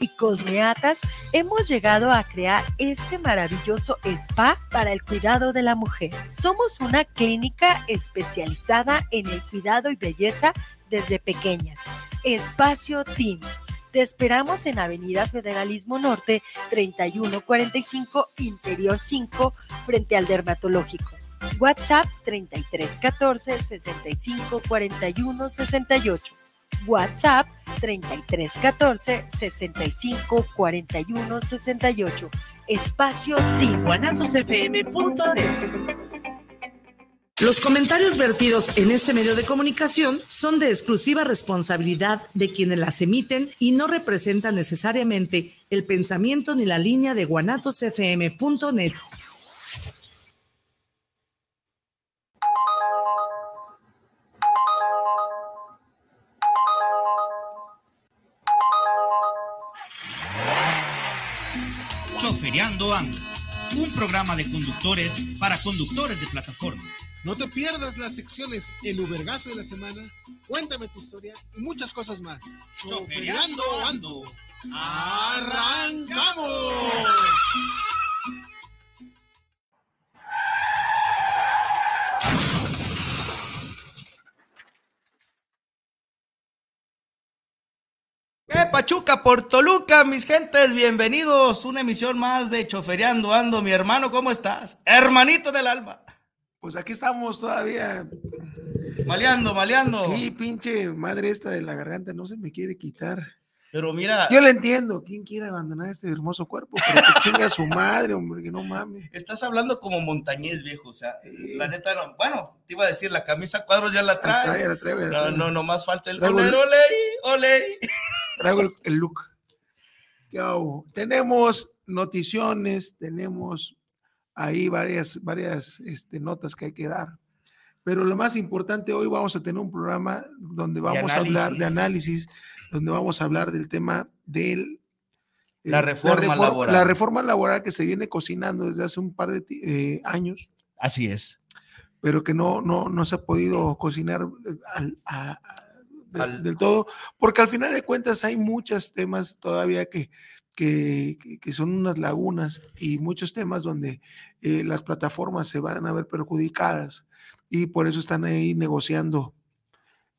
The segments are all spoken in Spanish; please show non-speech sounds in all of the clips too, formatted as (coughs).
y Cosmeatas hemos llegado a crear este maravilloso spa para el cuidado de la mujer. Somos una clínica especializada en el cuidado y belleza desde pequeñas. Espacio Teams. Te esperamos en Avenida Federalismo Norte 3145 Interior 5 frente al dermatológico. WhatsApp 3314 65 41 68. WhatsApp 3314 65 41 68. Espacio guanatosfm.net. Los comentarios vertidos en este medio de comunicación son de exclusiva responsabilidad de quienes las emiten y no representan necesariamente el pensamiento ni la línea de guanatosfm.net. Choferiando Ando, un programa de conductores para conductores de plataforma. No te pierdas las secciones El Ubergazo de la Semana, Cuéntame tu historia y muchas cosas más. Choferiando Ando. ¡Arrancamos! Pachuca por Toluca, mis gentes? Bienvenidos. Una emisión más de Choferiando Ando. Mi hermano, ¿cómo estás? Hermanito del alma. Pues aquí estamos todavía. Maleando, maleando. Sí, pinche madre esta de la garganta no se me quiere quitar. Pero mira, Yo le entiendo. ¿Quién quiere abandonar este hermoso cuerpo? Pero que (laughs) chinga a su madre, hombre, que no mames. estás hablando como montañés, viejo. O sea, Sí. la neta, no. Bueno, te iba a decir, la camisa cuadros ya la trae, traes. la trae, la No, trae. no, no más falta el el- ole, ole. Traigo el, el look. Tenemos noticiones, tenemos ahí varias, varias este, notas que hay que dar. Pero lo más importante, hoy vamos a tener un programa donde vamos a hablar de análisis. donde vamos a hablar del tema del... La eh, reforma refor- laboral. La reforma laboral que se viene cocinando desde hace un par de eh, años, Así es. pero que no, no, no se ha podido cocinar eh, al- a- a- de- Al- del todo, porque al final de cuentas hay muchos temas todavía que, que, que- son unas lagunas y muchos temas donde eh, las plataformas se van a ver perjudicadas y por eso están ahí negociando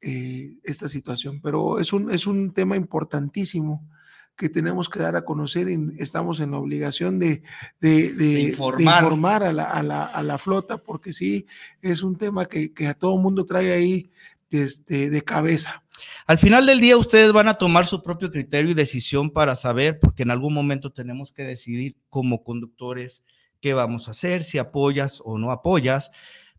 eh, esta situación. Pero es un, es un tema importantísimo que tenemos que dar a conocer y estamos en la obligación de, de- de- de informar. informar a, la, a la- a la flota, porque sí, es un tema que, que a todo mundo trae ahí este, de cabeza. Al final del día ustedes van a tomar su propio criterio y decisión para saber, porque en algún momento tenemos que decidir como conductores qué vamos a hacer, si apoyas o no apoyas,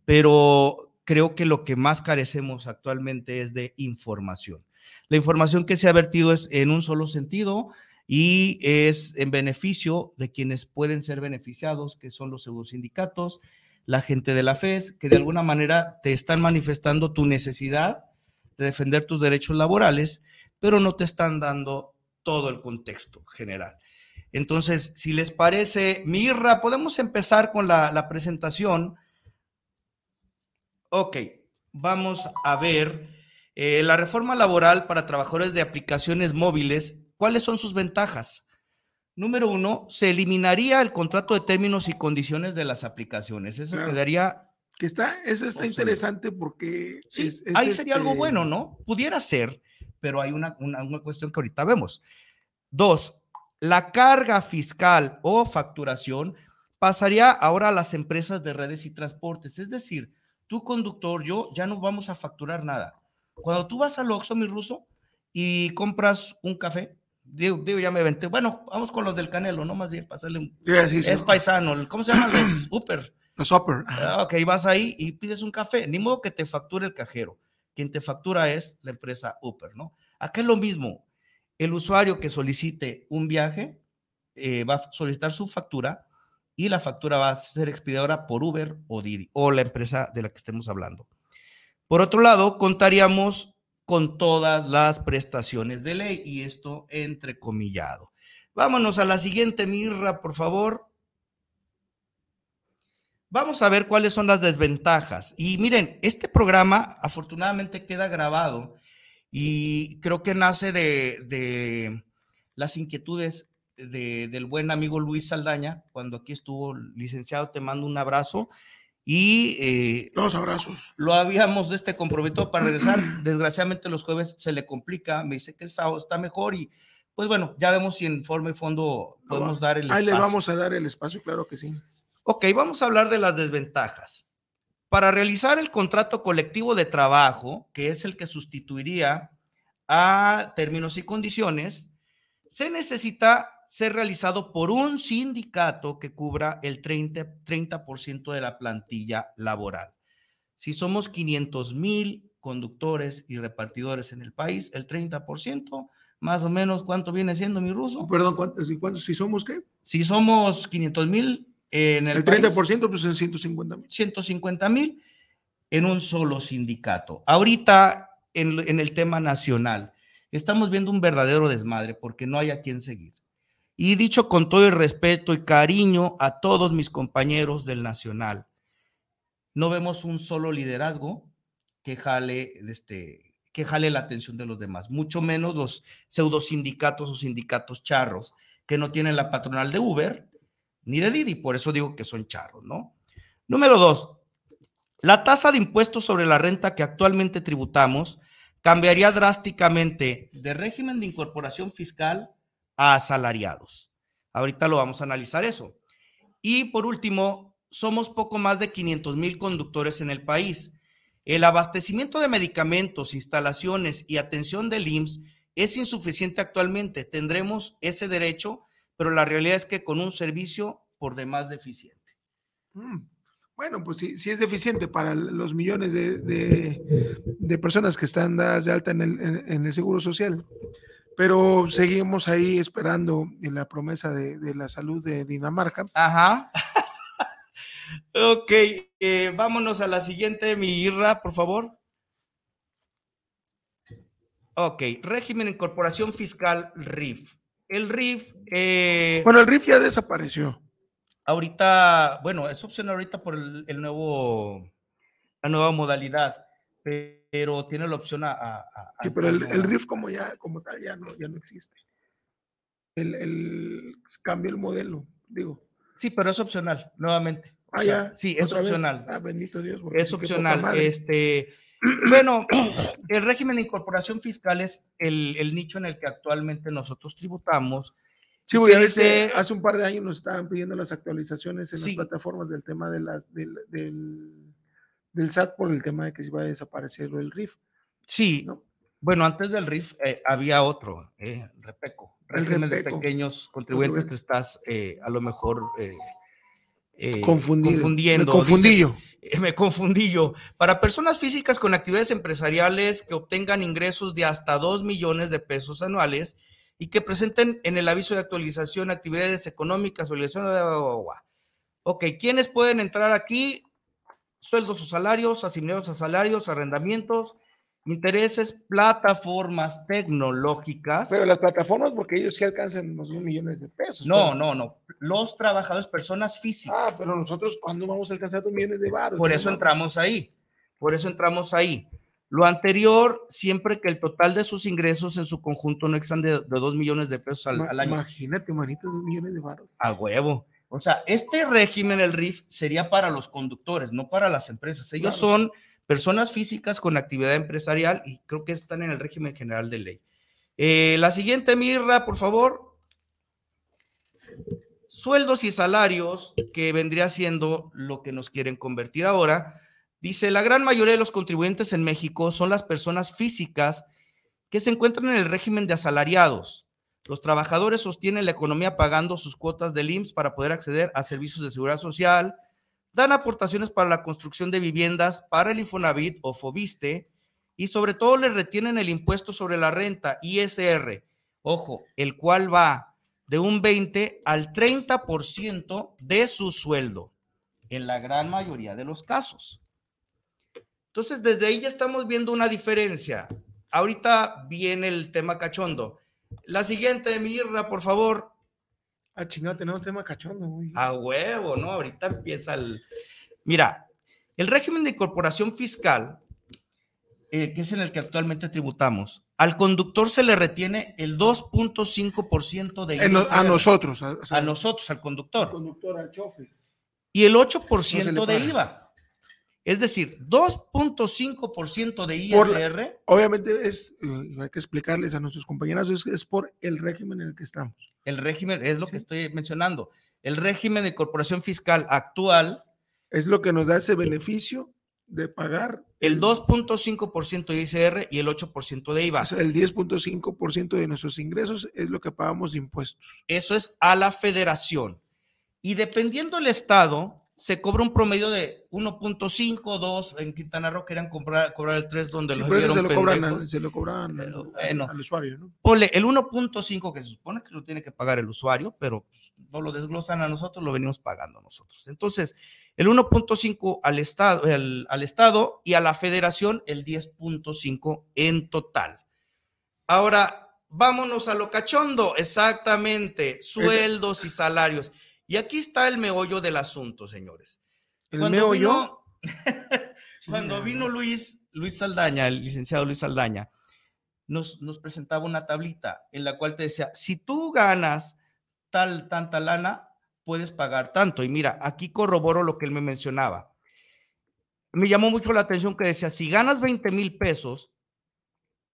pero creo que lo que más carecemos actualmente es de información. La información que se ha vertido es en un solo sentido y es en beneficio de quienes pueden ser beneficiados, que son los pseudosindicatos, la gente de la FES, que de alguna manera te están manifestando tu necesidad de defender tus derechos laborales, pero no te están dando todo el contexto general. Entonces, si les parece, Mirra, podemos empezar con la, presentación. Ok, vamos a ver eh, la reforma laboral para trabajadores de aplicaciones móviles. ¿Cuáles son sus ventajas? Número uno, se eliminaría el contrato de términos y condiciones de las aplicaciones. Eso Claro. quedaría Que está, eso está Obsoleto. interesante porque Sí, es- es ahí sería algo este, bueno, ¿no? Pudiera ser, pero hay una, una, una cuestión que ahorita vemos. Dos, la carga fiscal o facturación pasaría ahora a las empresas de redes y transportes. Es decir, tú conductor, yo ya no vamos a facturar nada. Cuando tú vas al Oxxo, mi ruso, y compras un café, digo, digo, ya me venté. Bueno, vamos con los del Canelo, ¿no? Más bien, pasarle un... sí, sí, sí, Es paisano, ¿cómo se llaman los (clears throat) Uber? los upper. Ah, ok, vas ahí y pides un café. Ni modo que te facture el cajero. Quien te factura es la empresa Uber, ¿no? Acá es lo mismo. El usuario que solicite un viaje eh, va a solicitar su factura y la factura va a ser expedidora por Uber o Didi o la empresa de la que estemos hablando. Por otro lado, contaríamos con todas las prestaciones de ley y esto entrecomillado. Vámonos a la siguiente, Mirra, por favor. Vamos a ver cuáles son las desventajas. Y miren, este programa afortunadamente queda grabado y creo que nace de, de las inquietudes del buen amigo Luis Saldaña, cuando aquí estuvo licenciado, te mando un abrazo. Y eh, dos abrazos. Lo habíamos este comprometido para regresar. (clears throat) Desgraciadamente los jueves se le complica. Me dice que el sábado está mejor y pues bueno, ya vemos si en forma y fondo podemos dar el espacio. Ahí le vamos a dar el espacio, claro que sí. Ok, vamos a hablar de las desventajas. Para realizar el contrato colectivo de trabajo, que es el que sustituiría a términos y condiciones, se necesita ser realizado por un sindicato que cubra el 30%, 30 de la plantilla laboral. Si somos 500 mil conductores y repartidores en el país, el 30%, más o menos, ¿cuánto viene siendo mi ruso? Perdón, ¿cuántos, cuántos si somos qué? Si somos 500 mil en el, el 30%, pues en 150 mil. 150 mil en un solo sindicato. Ahorita, en, en el tema nacional, estamos viendo un verdadero desmadre porque no hay a quién seguir. Y dicho con todo el respeto y cariño a todos mis compañeros del Nacional, no vemos un solo liderazgo que jale, este, que jale la atención de los demás, mucho menos los pseudo sindicatos o sindicatos charros que no tienen la patronal de Uber ni de Didi, por eso digo que son charros, ¿no? Número dos, la tasa de impuestos sobre la renta que actualmente tributamos cambiaría drásticamente de régimen de incorporación fiscal a asalariados. Ahorita lo vamos a analizar eso. Y por último, somos poco más de 500 mil conductores en el país. El abastecimiento de medicamentos, instalaciones y atención del IMSS es insuficiente actualmente. Tendremos ese derecho, pero la realidad es que con un servicio por demás deficiente. Mm, bueno, pues sí, es deficiente para los millones de, personas que están dadas de alta en el Seguro Social. Pero seguimos ahí esperando en la promesa de, la salud de Dinamarca. Ajá. (laughs) ok, eh, vámonos a la siguiente, mi Irra, por favor. Ok, régimen de incorporación fiscal RIF. El RIF. Eh, bueno, el RIF ya desapareció. Ahorita, bueno, es opción ahorita por el, el nuevo, la nueva modalidad pero tiene la opción a... sí, pero el, el, RIF como, ya, como tal ya no, ya no existe. El, el cambia el modelo, digo. Sí, pero es opcional, nuevamente. Ah, ya. Sí, es opcional. Ah, bendito Dios. Es opcional. Este, (clears throat) bueno, el régimen de incorporación fiscal es el, el, nicho en el que actualmente nosotros tributamos. Sí, voy a decir, hace un par de años nos estaban pidiendo las actualizaciones en las plataformas del tema de la, del, del del SAT por el tema de que se iba a desaparecer el RIF. Sí, bueno, antes del RIF eh, había otro, eh, Repeco, régimen de pequeños contribuyentes, te estás eh, a lo mejor eh, confundiendo. Me confundí yo. me confundí yo. Para personas físicas con actividades empresariales que obtengan ingresos de hasta 2 millones de pesos anuales y que presenten en el aviso de actualización actividades económicas, obligaciones de... Ok, ¿quiénes pueden entrar aquí? Sueldos o salarios, asignados a salarios, arrendamientos, intereses, plataformas tecnológicas. Pero las plataformas, porque ellos sí alcanzan unos millones de pesos. No, no, no. Los trabajadores, personas físicas. Ah, pero nosotros, ¿cuándo vamos a alcanzar dos millones de baros? Por eso entramos ahí. Por eso entramos ahí. Lo anterior, siempre que el total de sus ingresos en su conjunto no excedan de, dos millones de pesos al, año. Imagínate, manito, dos millones de baros. A huevo. O sea, este régimen, el RIF, sería para los conductores, no para las empresas. Ellos son personas físicas con actividad empresarial y creo que están en el régimen general de ley. Eh, la siguiente, Mirra, por favor. Sueldos y salarios, que vendría siendo lo que nos quieren convertir ahora. Dice, la gran mayoría de los contribuyentes en México son las personas físicas que se encuentran en el régimen de asalariados. Los trabajadores sostienen la economía pagando sus cuotas del IMSS para poder acceder a servicios de seguridad social, dan aportaciones para la construcción de viviendas para el Infonavit o Fobiste y sobre todo le retienen el impuesto sobre la renta, ISR, ojo, el cual va de un 20 al 30% de su sueldo en la gran mayoría de los casos. Entonces, desde ahí ya estamos viendo una diferencia. Ahorita viene el tema cachondo. La siguiente, Mirra, por favor. Ah, chingada, tenemos tema cachondo, A huevo, ¿no? Ahorita empieza el. Mira, el régimen de incorporación fiscal, eh, que es en el que actualmente tributamos, al conductor se le retiene el 2.5% de no- a ISR. nosotros. A, o sea, A nosotros, al al conductor. conductor, al chofer. Y el No 8% se le de. IVA. Es decir, 2.5% de Por ISR. Obviamente es, eh, hay que explicarles a nuestros compañeros, es, es por el régimen en el que estamos. El régimen, es lo que estoy mencionando. El régimen de corporación fiscal actual, Es lo que nos da ese beneficio de pagar el 2.5% de ISR y el 8% de IVA. o sea, el 10.5% de nuestros ingresos es lo que pagamos de impuestos. Eso es a la federación. Y dependiendo del estado, se cobra un promedio de 1.5, 2. En Quintana Roo querían cobrar, cobrar el 3 donde Sí, los vieron se lo cobran, a- se lo cobran Pero al- bueno. al usuario, ¿no? Ponle el 1.5 que se supone que lo tiene que pagar el usuario, pero pues, no lo desglosan a nosotros, lo venimos pagando nosotros. Entonces, el 1.5 al estado, el- al estado y a la federación el 10.5 en total. Ahora, vámonos a lo cachondo, exactamente, sueldos y salarios. Y aquí está el meollo del asunto, señores. El Cuando meo vino-. Cuando vino Luis, Luis Saldaña, el licenciado Luis Saldaña, nos, nos presentaba una tablita en la cual te decía, si tú ganas tal, tanta lana, puedes pagar tanto. Y mira, aquí corroboro lo que él me mencionaba. Me llamó mucho la atención que decía, si ganas 20 mil pesos,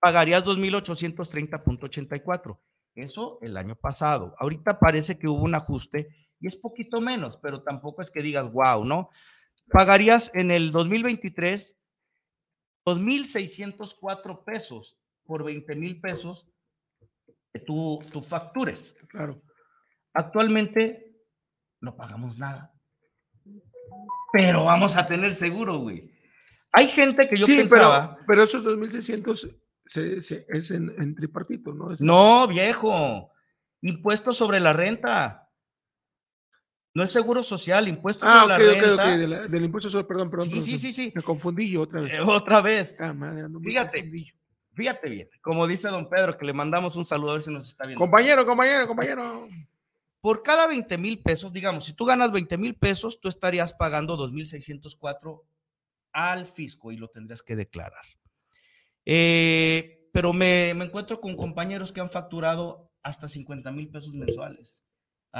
pagarías 2.830.84. Eso el año pasado. Ahorita parece que hubo un ajuste y es poquito menos, pero tampoco es que digas, wow, ¿no? Pagarías en el 2023 2.604 pesos por 20 mil pesos que tú, tú factures. Claro. Actualmente no pagamos nada. Pero vamos a tener seguro, güey. Hay gente que yo sí, pensaba. pero, pero esos 2.600 se, se- es en, en tripartito, ¿no? Es- No, viejo. Impuesto sobre la renta. No es seguro social, impuesto Ah, sobre ok, la renta. ok, de la- del impuesto sobre, perdón, perdón. Sí, perdón, sí, sí, sí. Me confundí yo otra vez. Eh, otra vez. Ah, madre, Fíjate. Fíjate bien, como dice don Pedro, que le mandamos un saludo a ver si nos está viendo. Compañero, compañero, compañero. Por cada 20 mil pesos, digamos, si tú ganas 20 mil pesos, tú estarías pagando 2.604 al fisco y lo tendrías que declarar. Eh, pero me, me encuentro con compañeros que han facturado hasta 50 mil pesos mensuales.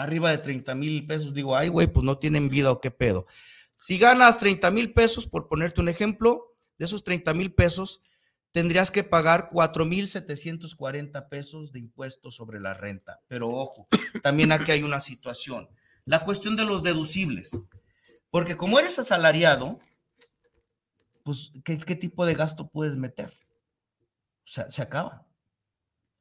Arriba de 30 mil pesos, digo, ay, güey, pues no tienen vida o qué pedo. Si ganas 30 mil pesos, por ponerte un ejemplo, de esos 30 mil pesos, tendrías que pagar 4.740 pesos de impuestos sobre la renta. Pero ojo, también aquí hay una situación. La cuestión de los deducibles. Porque como eres asalariado, pues, ¿qué, qué tipo de gasto puedes meter? Se acaba.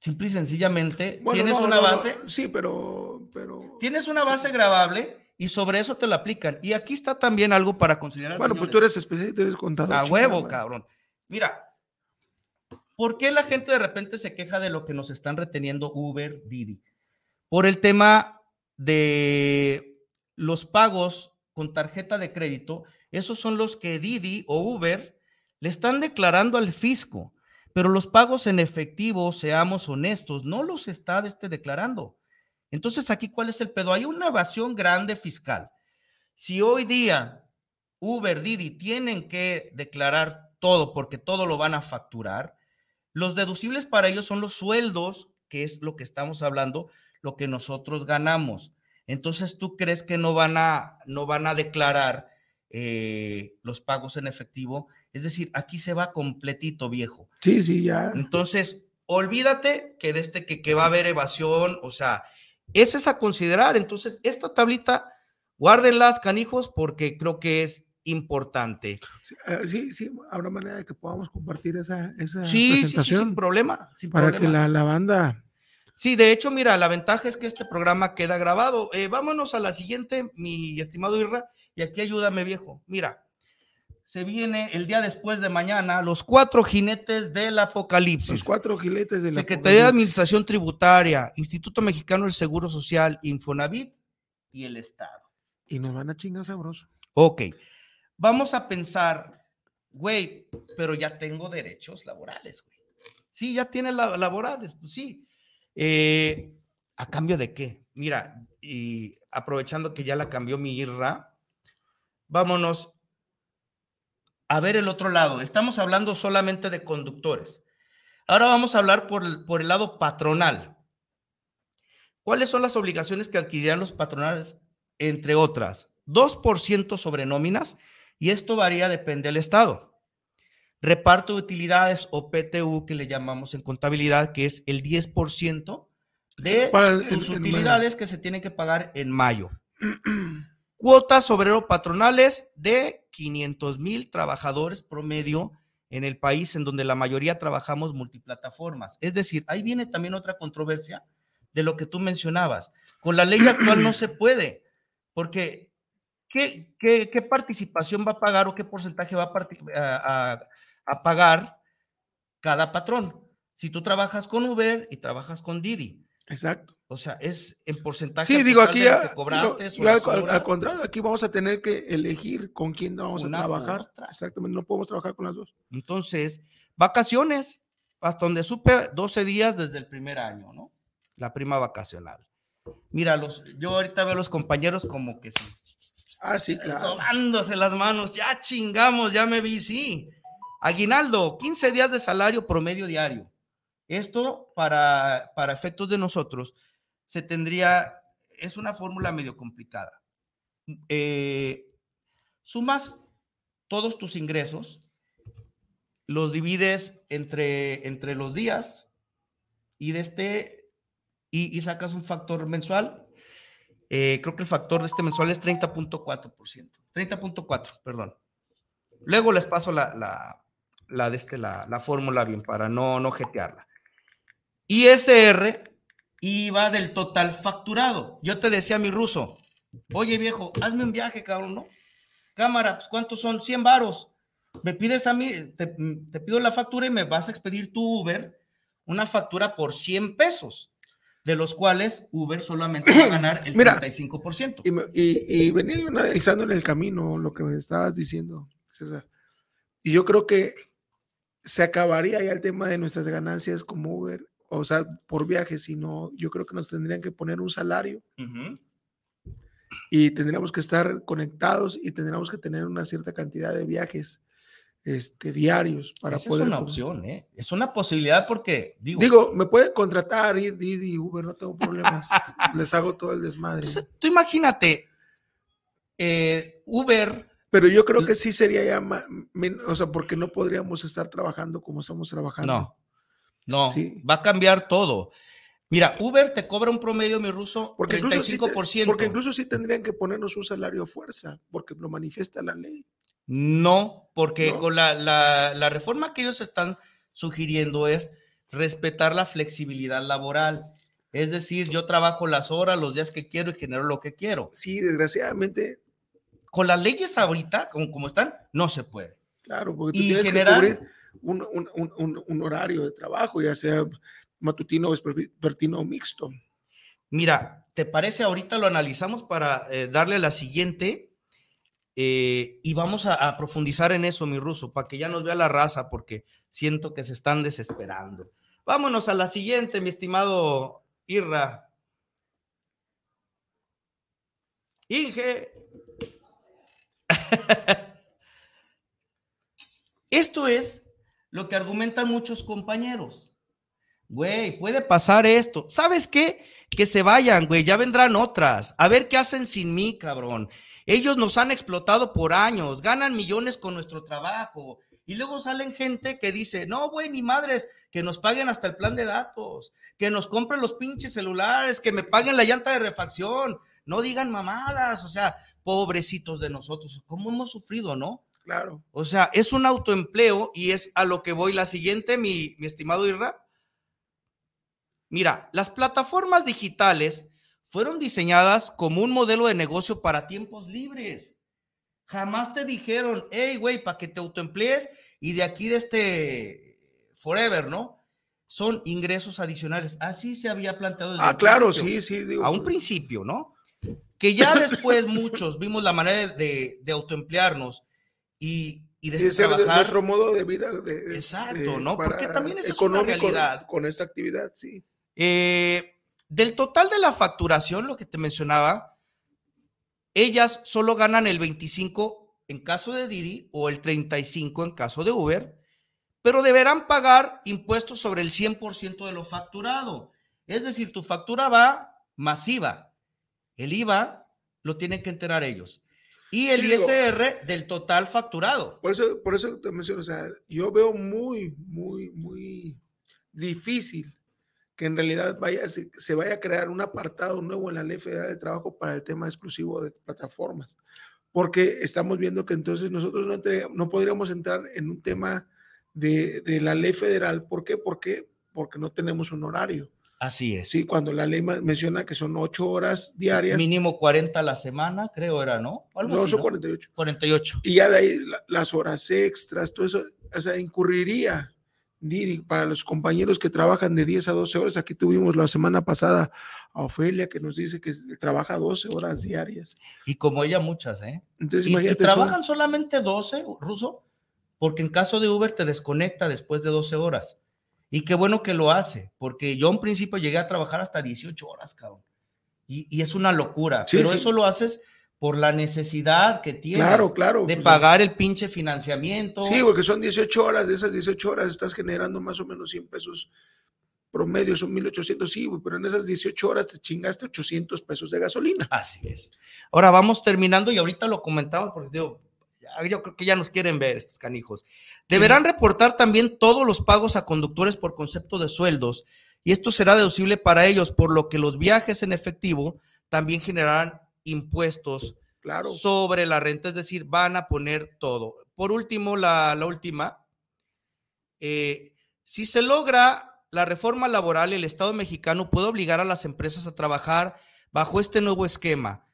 Simple y sencillamente, Bueno, tienes no, una no, no, base, Sí, pero, pero. tienes una base grabable y sobre eso te la aplican. Y aquí está también algo para considerar. Bueno, pues tú eres especialista, eres contador. A huevo, cabrón. Mira, ¿por qué la gente de repente se queja de lo que nos están reteniendo Uber, Didi? Por el tema de los pagos con tarjeta de crédito, esos son los que Didi o Uber le están declarando al fisco, pero los pagos en efectivo, seamos honestos, no los está este declarando. Entonces, aquí, ¿cuál es el pedo? Hay una evasión grande fiscal. Si hoy día Uber, Didi tienen que declarar todo porque todo lo van a facturar, los deducibles para ellos son los sueldos, que es lo que estamos hablando, lo que nosotros ganamos. Entonces, ¿tú crees que no van a, no van a declarar eh, los pagos en efectivo? Es decir, aquí se va completito, viejo. Sí, sí, ya. Entonces, olvídate que de este que, que va a haber evasión, o sea, ese es a considerar. Entonces, esta tablita, guárdenlas, canijos, porque creo que es importante. Sí, eh, Sí, sí, habrá manera de que podamos compartir esa, esa Sí, sí, sí, presentación sin problema, sin para problema. que la, la banda. Sí, de hecho, mira, la ventaja es que este programa queda grabado. Eh, vámonos a la siguiente, mi estimado Irra, y aquí ayúdame, viejo. Mira, se viene el día después de mañana, los cuatro jinetes del apocalipsis. Los cuatro giletes de la Secretaría de Administración Tributaria, Instituto Mexicano del Seguro Social, Infonavit y el Estado. Y nos van a chingar sabroso. Ok, vamos a pensar, güey, pero ya tengo derechos laborales, güey. Sí, ya tienes la- laborales, pues sí. Eh, ¿A cambio de qué? Mira, y aprovechando que ya la cambió mi IRRA, vámonos a ver el otro lado. Estamos hablando solamente de conductores. Ahora vamos a hablar por el, por el lado patronal. ¿Cuáles son las obligaciones que adquirirán los patronales? Entre otras, 2% sobre nóminas, y esto varía, depende del estado. Reparto de utilidades o PTU, que le llamamos en contabilidad, que es el 10% de tus en utilidades que se tienen que pagar en mayo. (clears throat) Cuotas obrero patronales de 500 mil trabajadores promedio en el país en donde la mayoría trabajamos multiplataformas. Es decir, ahí viene también otra controversia de lo que tú mencionabas. Con la ley actual no se puede, porque ¿qué, qué, qué participación va a pagar o qué porcentaje va a- a- a pagar cada patrón? Si tú trabajas con Uber y trabajas con Didi, Exacto. O sea, es en porcentaje. Sí, digo, aquí ya, cobraste ya al, contrario, aquí vamos a tener que elegir con quién vamos Una a trabajar. Exactamente, no podemos trabajar con las dos. Entonces, vacaciones, hasta donde supe, 12 días desde el primer año, ¿no? La prima vacacional. Mira, los, yo ahorita veo a los compañeros como que sí, Ah, sí, claro. sobándose las manos, ya chingamos, ya me vi, sí. Aguinaldo, 15 días de salario promedio diario. Esto para, para efectos de nosotros se tendría, es una fórmula medio complicada. Eh, sumas todos tus ingresos, los divides entre, entre los días y de este y, y sacas un factor mensual. Eh, creo que el factor de este mensual es 30.4%. 30.4, perdón. Luego les paso la, la, la, este, la, la fórmula bien para no, no jetearla. ISR iba del total facturado. Yo te decía a mi ruso, oye viejo, hazme un viaje, cabrón, ¿no? Cámara, pues ¿cuántos son? 100 varos. Me pides a mí, te, te pido la factura y me vas a expedir tu Uber una factura por 100 pesos, de los cuales Uber solamente va a ganar el (clears throat) Mira, 35%. Y, y- y venía yo analizando en el camino lo que me estabas diciendo, César. Y yo creo que se acabaría ya el tema de nuestras ganancias como Uber, o sea, por viaje, sino yo creo que nos tendrían que poner un salario y tendríamos que estar conectados y tendríamos que tener una cierta cantidad de viajes este, diarios para Esa poder. es una opción, ¿eh? Es una posibilidad porque, digo, Digo, me pueden contratar, ir Didi, Uber, no tengo problemas. (laughs) Les hago todo el desmadre. entonces, tú imagínate, eh, Uber, Pero yo creo que sí sería ya, o sea, porque no podríamos estar trabajando como estamos trabajando. no, no, Sí. va a cambiar todo. Mira, Uber te cobra un promedio, mi ruso, Porque incluso, sí te- 35%. porque incluso sí tendrían que ponernos un salario a fuerza, porque lo manifiesta la ley. No, porque No. con la, la- la reforma que ellos están sugiriendo es respetar la flexibilidad laboral. Es decir, yo trabajo las horas, los días que quiero y genero lo que quiero. Sí, desgraciadamente, Con las leyes ahorita, como, como están, no se puede. claro, porque tú Y tienes generar- que cubrir un, un- un- un- horario de trabajo, ya sea matutino, vespertino o mixto. Mira, ¿te parece ahorita lo analizamos para eh, darle la siguiente? Eh, y vamos a, a profundizar en eso, mi ruso, para que ya nos vea la raza, porque siento que se están desesperando. Vámonos a la siguiente, mi estimado Irra. Inge. (laughs) Esto es lo que argumentan muchos compañeros. Güey, puede pasar esto. ¿Sabes qué? Que se vayan, güey, ya vendrán otras. A ver qué hacen sin mí, cabrón. Ellos nos han explotado por años, ganan millones con nuestro trabajo. Y luego salen gente que dice, no, güey, ni madres, que nos paguen hasta el plan de datos, que nos compren los pinches celulares, que me paguen la llanta de refacción. No digan mamadas, o sea, pobrecitos de nosotros. ¿Cómo hemos sufrido, no? Claro. O sea, es un autoempleo y es a lo que voy la siguiente, mi, mi estimado Irra. Mira, las plataformas digitales fueron diseñadas como un modelo de negocio para tiempos libres. Jamás te dijeron, hey, güey, para que te autoemplees y de aquí de este forever, ¿no? Son ingresos adicionales. Así se había planteado desde Ah, claro, sí, sí. Digo, a un principio, ¿no? Que ya después muchos vimos la manera de, de autoemplearnos y, y de ser de trabajar. nuestro modo de vida. de- Exacto, ¿no? Porque también es una. Con esta actividad, sí. Eh, del total de la facturación, lo que te mencionaba, ellas solo ganan el 25 en caso de Didi o el 35 en caso de Uber, pero deberán pagar impuestos sobre el 100% de lo facturado. Es decir, tu factura va masiva. El IVA lo tienen que enterar ellos. Y el Sí, digo- ISR del total facturado. Por eso, por eso te menciono, o sea, yo veo muy, muy, muy difícil que en realidad vaya, se, se vaya a crear un apartado nuevo en la Ley Federal de Trabajo para el tema exclusivo de plataformas, porque estamos viendo que entonces nosotros no, entre- no podríamos entrar en un tema de, de la ley federal. ¿Por qué? Porque, porque no tenemos un horario. Así es. Sí, cuando la ley menciona que son ocho horas diarias, Mínimo 40 a la semana, creo era, ¿no? Algo no, así, son ¿no? 48. 48. Y ya de ahí la- las horas extras, todo eso, o sea, incurriría Didi, para los compañeros que trabajan de 10 a 12 horas. Aquí tuvimos la semana pasada a Ofelia que nos dice que trabaja 12 horas diarias. Y como ella, muchas, ¿eh? Entonces, Y, y son- trabajan solamente 12, Ruso, porque en caso de Uber te desconecta después de 12 horas. Y qué bueno que lo hace, porque yo en principio llegué a trabajar hasta 18 horas, cabrón. Y, y es una locura, Sí, pero sí. eso lo haces por la necesidad que tienes Claro, claro. de pues, pagar el pinche financiamiento. Sí, porque son 18 horas. De esas 18 horas estás generando más o menos 100 pesos promedio, son 1800. Sí, güey, pero en esas 18 horas te chingaste 800 pesos de gasolina. Así es. Ahora vamos terminando y ahorita lo comentamos porque digo, yo creo que ya nos quieren ver estos canijos. Deberán reportar también todos los pagos a conductores por concepto de sueldos y esto será deducible para ellos, por lo que los viajes en efectivo también generarán impuestos Claro. sobre la renta, es decir, van a poner todo. Por último, la, la última, eh, si se logra la reforma laboral, el Estado mexicano puede obligar a las empresas a trabajar bajo este nuevo esquema,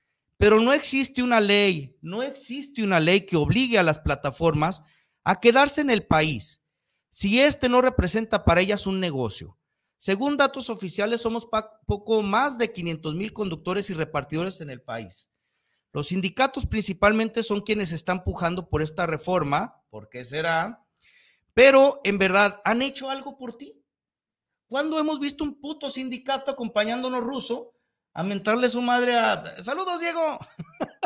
pero no existe una ley, no existe una ley que obligue a las plataformas a quedarse en el país si este no representa para ellas un negocio. Según datos oficiales, somos poco más de 500 mil conductores y repartidores en el país. Los sindicatos principalmente son quienes están pujando por esta reforma, ¿por qué será? Pero en verdad, ¿han hecho algo por ti? ¿Cuándo hemos visto un puto sindicato acompañándonos ruso a mentarle su madre a... Saludos, Diego.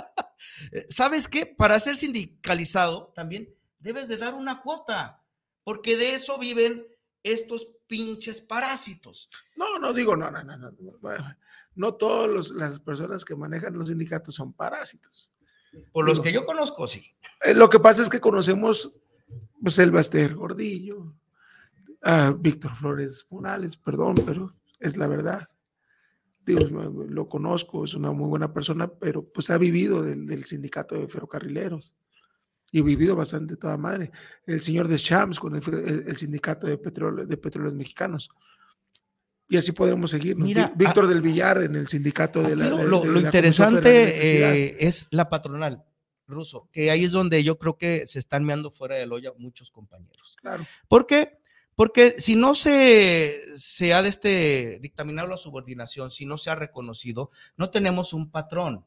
(laughs) ¿Sabes qué? Para ser sindicalizado también debes de dar una cuota, porque de eso viven estos pinches parásitos. No, no digo, no, no, no, no. no, No todas las personas que manejan los sindicatos son parásitos. Por los Digo, que yo conozco, sí. Eh, Lo que pasa es que conocemos pues, el Baster Gordillo, a Víctor Flores Morales, perdón, pero es la verdad. Digo, lo conozco, es una muy buena persona, pero pues ha vivido del, del sindicato de ferrocarrileros y vivido bastante toda madre. El señor de Shams con el, el- el sindicato de, petróleo, de petróleos mexicanos. Y así podemos seguir. Mira, Víctor del Villar en el sindicato de la. lo, de- lo- de lo la interesante eh, es la patronal ruso, que ahí es donde yo creo que se están meando fuera del hoyo muchos compañeros. Claro. ¿Por qué? Porque si no se, se ha de este, dictaminado la subordinación, si no se ha reconocido, no tenemos un patrón.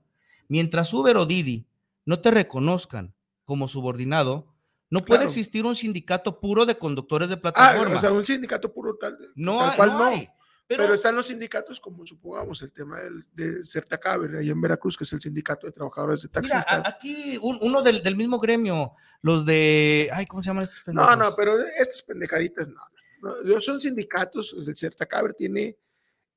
Mientras Uber o Didi no te reconozcan como subordinado, no puede existir un sindicato puro de conductores de Ah, plataforma. o sea, un sindicato puro tal, no, tal hay- cual no no. Pero, Pero, están los sindicatos, como supongamos, el tema del, de Certacaber, allá en Veracruz, que es el sindicato de trabajadores de mira, taxistas. a- aquí un- uno del, del mismo gremio, los de, ay, ¿cómo se llaman estos no, pendejos? no, pero estas pendejaditas no. no, Son sindicatos, el Certacaber tiene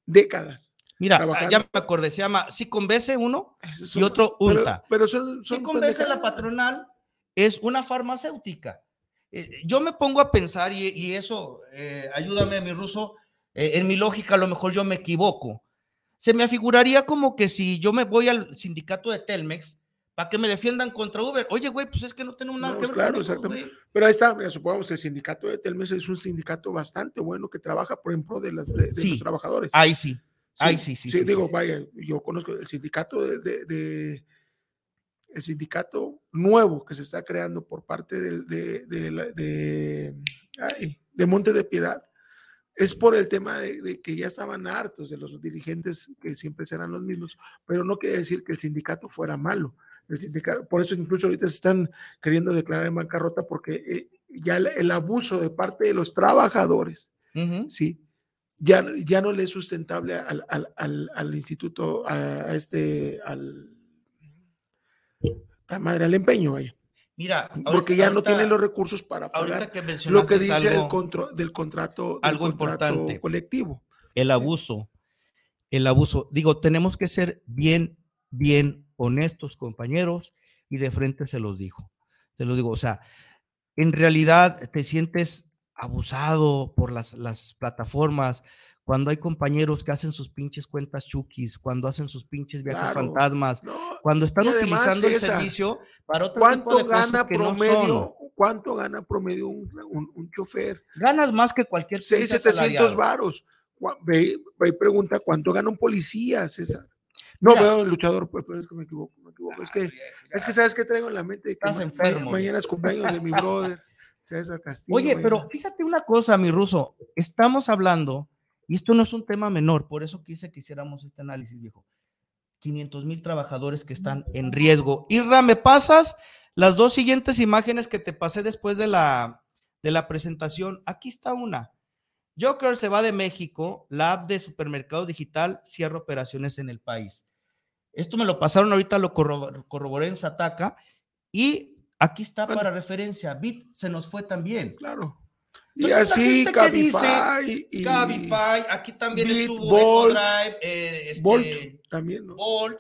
décadas. Mira, trabajando. ya me acordé, se llama Siconvese uno Esos y otro pero- UNTA. Pero, son, son Siconvese, la patronal, es una farmacéutica. Eh, yo me pongo a pensar, y, y eso, eh, ayúdame, mi ruso, eh, en mi lógica a lo mejor yo me equivoco. Se me afiguraría como que si yo me voy al sindicato de Telmex para que me defiendan contra Uber. Oye, güey, pues es que no tenemos nada No, que ver claro, con exactamente. Pero ahí está, mira, supongamos que el sindicato de Telmes es un sindicato bastante bueno que trabaja por en pro de, las, de, de Sí. los trabajadores. Ahí sí. Ahí sí, sí, sí, digo, sí. vaya, yo conozco el sindicato de, de- de- el sindicato nuevo que se está creando por parte del- de, de, ay, de Monte de Piedad. Es por el tema de, de que ya estaban hartos de los dirigentes que siempre serán los mismos, pero no quiere decir que el sindicato fuera malo. El sindicato, por eso incluso ahorita se están queriendo declarar en bancarrota porque eh, ya el, el abuso de parte de los trabajadores. ¿sí? Ya, ya no le es sustentable al, al, al, al instituto, a, a este, al, a madre, al empeño, vaya. Mira, porque ya no tienen los recursos para pagar lo que dice el del contrato, algo importante colectivo. El abuso, el abuso. Digo, tenemos que ser bien, bien honestos, compañeros, y de frente se los dijo. Te lo digo, o sea, en realidad te sientes abusado por las, las plataformas, cuando hay compañeros que hacen sus pinches cuentas chukis, cuando hacen sus pinches viajes fantasmas, cuando están utilizando el servicio para otro tipo de cosas que promedio, no son. ¿Cuánto gana promedio un, un, chofer? Ganas más que cualquier 6, 700 varos. Ve, ve, y pregunta cuánto gana un policía, César. No, veo el luchador, pues, pero es que me equivoco, me equivoco. es, que, es que sabes que traigo en la mente que Estás enfermo. mañana es cumpleaños de mi brother, César Castillo. Oye, pero fíjate una cosa, mi ruso, estamos hablando y esto no es un tema menor, por eso quise que hiciéramos este análisis, viejo. 500 mil trabajadores que están en riesgo. Irra, ¿me pasas las dos siguientes imágenes que te pasé después de la, de la presentación? Aquí está una. Joker se va de México, la app de supermercado digital cierra operaciones en el país. Esto me lo pasaron ahorita, lo corroboré en Sataka y aquí está para referencia. Bit se nos fue también. Claro y así Cabify, y Cabify, aquí también estuvo Bolt, Drive, eh, este, Bolt también, ¿no? Bolt,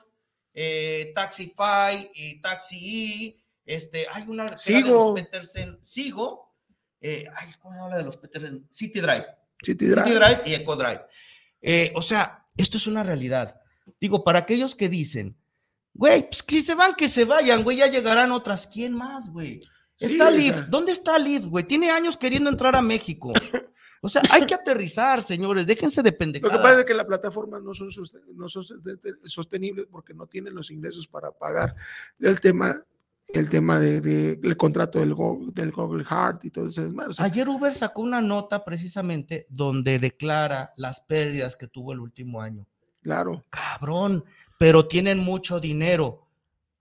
eh, Taxify y Taxi este, hay una Sigo. de los Petersen, Sigo, eh, ay, ¿cómo habla de los Petersen? City Drive. City Drive. City Drive y Eco Drive. Eh, o sea, esto es una realidad. Digo, para aquellos que dicen, güey, pues si se van, que se vayan, güey, ya llegarán otras. ¿Quién más, güey? Está Lyft. ¿Dónde está Lyft, güey? Tiene años queriendo entrar a México. O sea, hay que aterrizar, señores. Déjense de pendejadas. Lo que pasa es que las plataformas no son, no son sostenibles porque no tienen los ingresos para pagar el tema el tema de, el contrato del Google, del Google Heart y todo eso. Ayer Uber sacó una nota precisamente donde declara las pérdidas que tuvo el último año. Claro. Cabrón, pero tienen mucho dinero.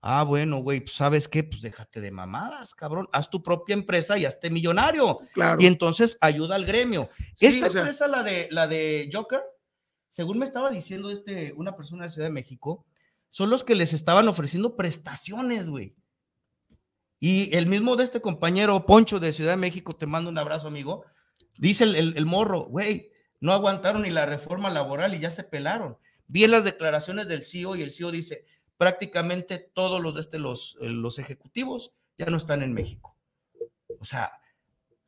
Ah, bueno, güey, pues sabes qué, pues déjate de mamadas, cabrón. Haz tu propia empresa y hazte millonario. Claro. Y entonces ayuda al gremio. Esta empresa, la de la de Joker, según me estaba diciendo este, una persona de Ciudad de México, son los que les estaban ofreciendo prestaciones, güey. Y el mismo de este compañero Poncho de Ciudad de México, te mando un abrazo, amigo. Dice el, el morro, güey, no aguantaron ni la reforma laboral y ya se pelaron. Vi en las declaraciones del CEO y el CEO dice, prácticamente todos los, de este, los, eh, los ejecutivos ya no están en México. O sea,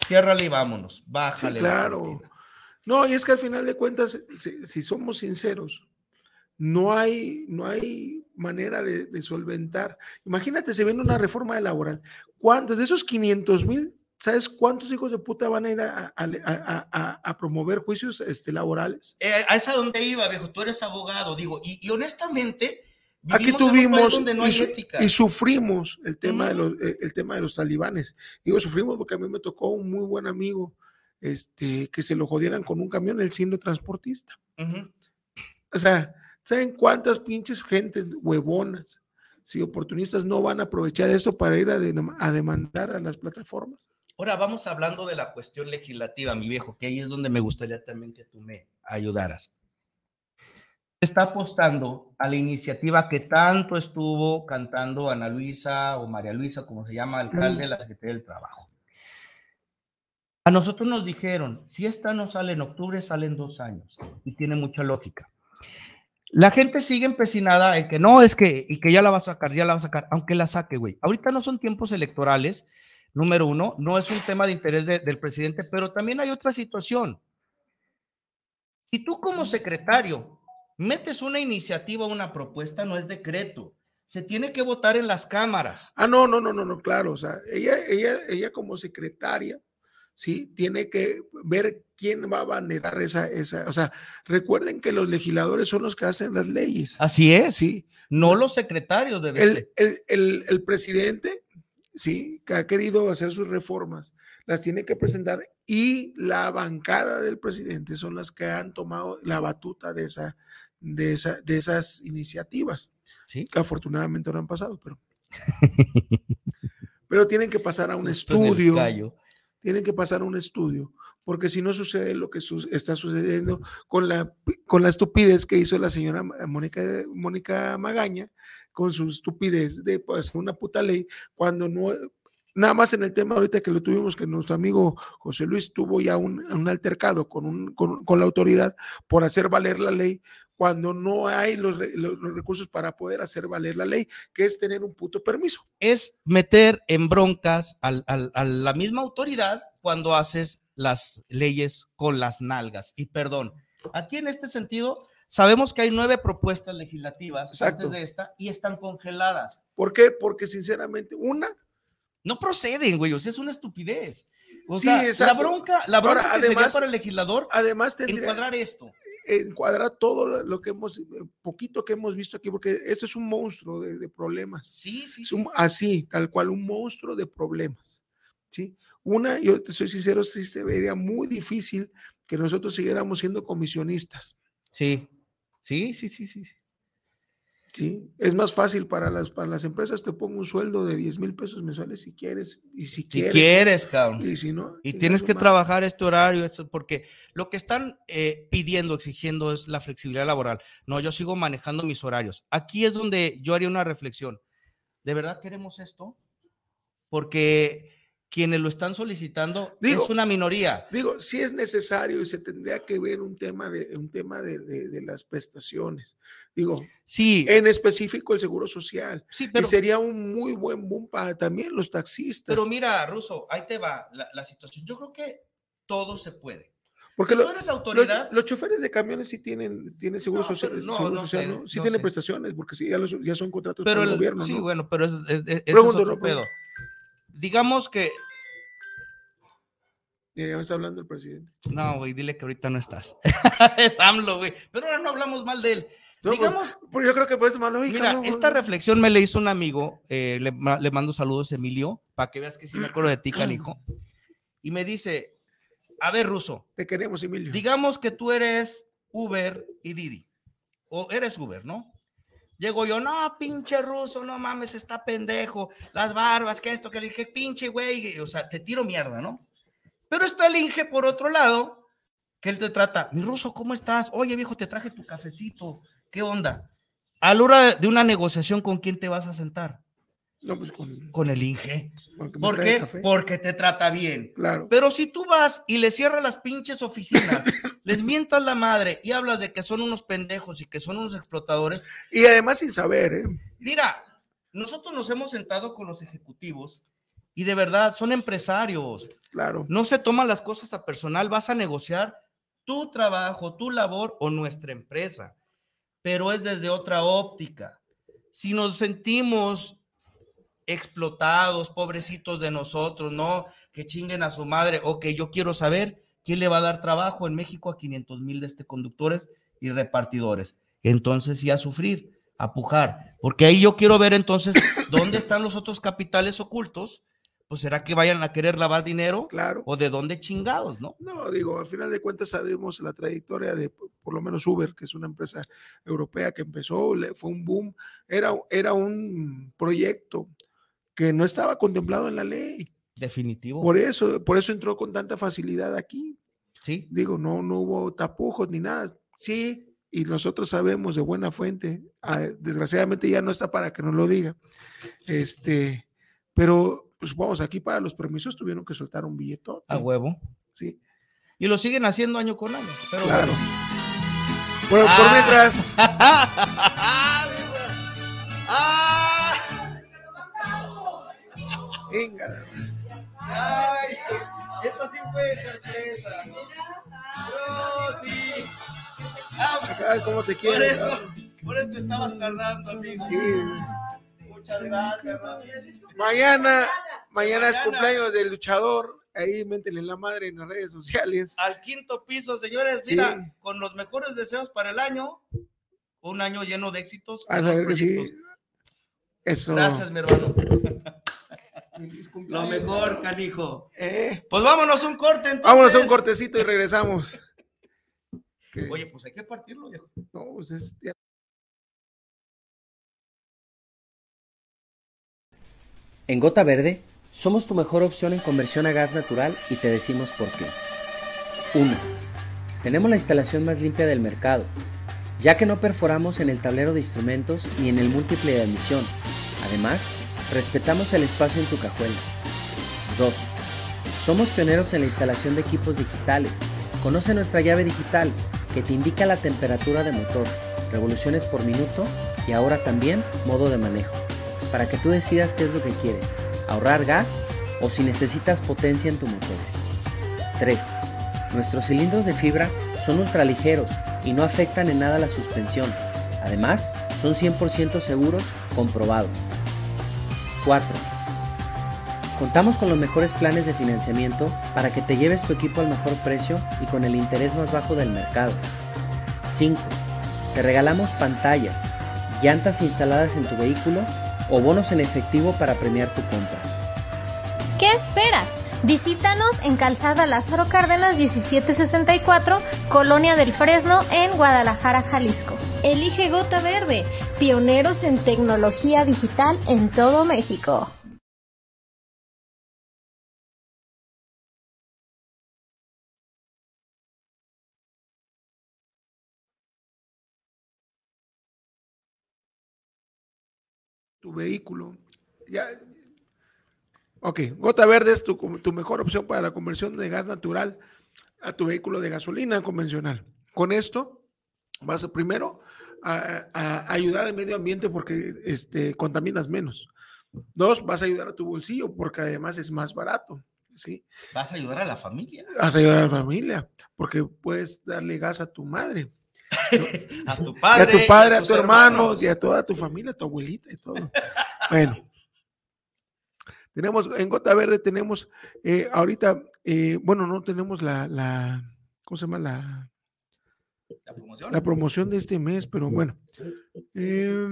ciérrale y vámonos, bájale. claro. no, y es que al final de cuentas, si, somos sinceros, no hay, no hay manera de, solventar. Imagínate, se viene una reforma laboral. ¿Cuántos de esos 500 mil, sabes cuántos hijos de puta van a ir a, promover juicios este, laborales? Eh, a esa donde iba, viejo, tú eres abogado, digo, y honestamente, Aquí tuvimos y, sufrimos el tema, de los, eh, el tema de los talibanes. Digo, sufrimos porque a mí me tocó un muy buen amigo este, que se lo jodieran con un camión, él siendo transportista. O sea, ¿saben cuántas pinches gentes huevonas, si oportunistas no van a aprovechar esto para ir a, a demandar a las plataformas? Ahora vamos hablando de la cuestión legislativa, mi viejo, que ahí es donde me gustaría también que tú me ayudaras está apostando a la iniciativa que tanto estuvo cantando Ana Luisa o María Luisa, como se llama, alcalde de la Secretaría del Trabajo. A nosotros nos dijeron, si esta no sale en octubre, sale en dos años. Y tiene mucha lógica. La gente sigue empecinada en que no, es que, y que ya la va a sacar, ya la va a sacar, aunque la saque, güey. Ahorita no son tiempos electorales, número uno, no es un tema de interés del presidente, pero también hay otra situación. Si tú como secretario metes una iniciativa, una propuesta, no es decreto. Se tiene que votar en las cámaras. Ah, no, no, no, no, no, claro. O sea, ella, ella, ella como secretaria, sí, tiene que ver quién va a abanderar esa, esa. O sea, recuerden que los legisladores son los que hacen las leyes. Así es. Sí. No los secretarios de. El, el, el, el presidente, sí, que ha querido hacer sus reformas, las tiene que presentar y la bancada del presidente son las que han tomado la batuta de esa, de, esa, de esas iniciativas, ¿Sí? que afortunadamente no han pasado, pero, (laughs) pero tienen que pasar a un estudio. Tienen que pasar a un estudio, porque si no sucede lo que está sucediendo con la, con la estupidez que hizo la señora Mónica, Mónica Magaña, con su estupidez de pues, una puta ley, cuando no nada más en el tema ahorita que lo tuvimos, que nuestro amigo José Luis tuvo ya un, un altercado con, un, con, con, la autoridad por hacer valer la ley cuando no hay los, los, los, recursos para poder hacer valer la ley, que es tener un puto permiso. Es meter en broncas al, al, a la misma autoridad cuando haces las leyes con las nalgas. Y perdón, aquí en este sentido, sabemos que hay nueve propuestas legislativas Exacto. antes de esta y están congeladas. ¿Por qué? Porque sinceramente, una... No proceden, güey, o sea, es una estupidez. O sí, sea, la bronca, la bronca Ahora, que además, sería para el legislador además tendría, encuadrar esto. Encuadrar todo lo que hemos, poquito que hemos visto aquí, porque esto es un monstruo de, de problemas. Sí, sí. Un, así, tal cual, un monstruo de problemas. ¿sí? Una, yo te soy sincero, sí se vería muy difícil que nosotros siguiéramos siendo comisionistas. Sí, sí, sí, sí, sí. Sí, es más fácil para las, para las empresas, te pongo un sueldo de 10 mil pesos mensuales si quieres, y si, si quieres. quieres, cabrón. Y si no. Y tienes que más. trabajar este horario, eso, porque lo que están eh, pidiendo, exigiendo es la flexibilidad laboral. No, yo sigo manejando mis horarios. Aquí es donde yo haría una reflexión. ¿De verdad queremos esto? Porque quienes lo están solicitando digo, es una minoría. Digo, sí es necesario y se tendría que ver un tema de, un tema de, de, de las prestaciones. Digo, sí. en específico el seguro social. Sí, pero, y sería un muy buen boom para también los taxistas. Pero mira, Ruso, ahí te va la, la situación. Yo creo que todo se puede. Porque si lo, tú eres autoridad. Los, los, choferes de camiones sí tienen, tienen seguro no, social. No, seguro no social sé, ¿no? Sí tienen sé. prestaciones, porque sí, ya, los, ya son contratos pero con el, el gobierno. Sí, ¿no? bueno, pero es, es, es, Pregunto, es otro pedo. Digamos que Ya, ya me está hablando el presidente. No, güey, dile que ahorita no estás. (laughs) es AMLO, güey. Pero ahora no hablamos mal de él. No, Digamos, pues, pues yo creo que por eso lógica. mira, ¿no? esta reflexión me le hizo un amigo, eh, le, le, mando saludos, Emilio, para que veas que sí me acuerdo de ti, canijo. Y me dice, a ver, Ruso. Te queremos, Emilio. Digamos que tú eres Uber y Didi. O eres Uber, ¿no? Llego yo, no, pinche ruso, no mames, está pendejo, las barbas, que esto, que le dije, pinche güey, o sea, te tiro mierda, ¿no? Pero está el Inge por otro lado, que él te trata, mi ruso, ¿cómo estás? Oye, viejo, te traje tu cafecito, ¿qué onda? A la hora de una negociación, ¿con quién te vas a sentar? No, pues con, con el Inge. ¿Por qué? Café. Porque te trata bien. Claro. Pero si tú vas y le cierras las pinches oficinas, (laughs) les mientas la madre y hablas de que son unos pendejos y que son unos explotadores. Y además sin saber, ¿eh? Mira, nosotros nos hemos sentado con los ejecutivos y de verdad son empresarios. Claro. No se toman las cosas a personal, vas a negociar tu trabajo, tu labor o nuestra empresa, pero es desde otra óptica. Si nos sentimos explotados, pobrecitos de nosotros, no, que chinguen a su madre, ok, yo quiero saber quién le va a dar trabajo en México a 500 mil de este conductores y repartidores. Entonces sí a sufrir, a pujar, porque ahí yo quiero ver entonces (coughs) dónde están los otros capitales ocultos, pues será que vayan a querer lavar dinero, claro. o de dónde chingados, ¿no? No, digo, al final de cuentas sabemos la trayectoria de por lo menos Uber, que es una empresa europea que empezó, fue un boom, era, era un proyecto que no estaba contemplado en la ley. Definitivo. Por eso, por eso entró con tanta facilidad aquí. Sí. Digo, no, no hubo tapujos ni nada. Sí, y nosotros sabemos de buena fuente, ah, desgraciadamente ya no está para que nos lo diga. Este, pero pues vamos, aquí para los permisos tuvieron que soltar un billete. A huevo. Sí. Y lo siguen haciendo año con año. Pero claro. Bueno, bueno ah. por mientras. (laughs) Venga. Ay. Esto sí fue sorpresa. No, sí. Ah, ¿Cómo te quiero? Por eso, por eso te estabas tardando, amigo. Sí. Muchas gracias, Rosy. Mañana, mañana es cumpleaños del luchador. Ahí métele la madre en las redes sociales. Al quinto piso, señores. Mira, con los mejores deseos para el año. Un año lleno de éxitos. A saber que sí. Eso. Gracias, mi hermano. Lo mejor, canijo. Eh. Pues vámonos a un corte entonces. Vámonos a un cortecito y regresamos. Oye, pues hay que partirlo, viejo. No, pues es. Ya. En Gota Verde, somos tu mejor opción en conversión a gas natural y te decimos por qué. 1. Tenemos la instalación más limpia del mercado, ya que no perforamos en el tablero de instrumentos ni en el múltiple de admisión. Además, respetamos el espacio en tu cajuela. 2. Somos pioneros en la instalación de equipos digitales. Conoce nuestra llave digital que te indica la temperatura de motor, revoluciones por minuto y ahora también modo de manejo, para que tú decidas qué es lo que quieres, ahorrar gas o si necesitas potencia en tu motor. 3. Nuestros cilindros de fibra son ultraligeros y no afectan en nada la suspensión. Además, son 100% seguros, comprobado. 4. Contamos con los mejores planes de financiamiento para que te lleves tu equipo al mejor precio y con el interés más bajo del mercado. 5. Te regalamos pantallas, llantas instaladas en tu vehículo o bonos en efectivo para premiar tu compra. ¿Qué esperas? Visítanos en Calzada Lázaro Cárdenas 1764, Colonia del Fresno, en Guadalajara, Jalisco. Elige Gota Verde, pioneros en tecnología digital en todo México. Tu vehículo. Ya, Ok, Gota Verde es tu, tu, mejor opción para la conversión de gas natural a tu vehículo de gasolina convencional. Con esto vas a, primero a, a, ayudar al medio ambiente porque este, contaminas menos. Dos, vas a ayudar a tu bolsillo porque además es más barato. ¿sí? Vas a ayudar a la familia. Vas a ayudar a la familia porque puedes darle gas a tu madre. (laughs) a tu padre. a tu padre, a, a tu hermano y a toda tu familia, a tu abuelita y todo. (laughs) bueno. Tenemos, en Gota Verde tenemos, eh, ahorita, eh, bueno, no tenemos la, la, ¿cómo se llama? La, la, promoción. la promoción de este mes, pero bueno. Eh,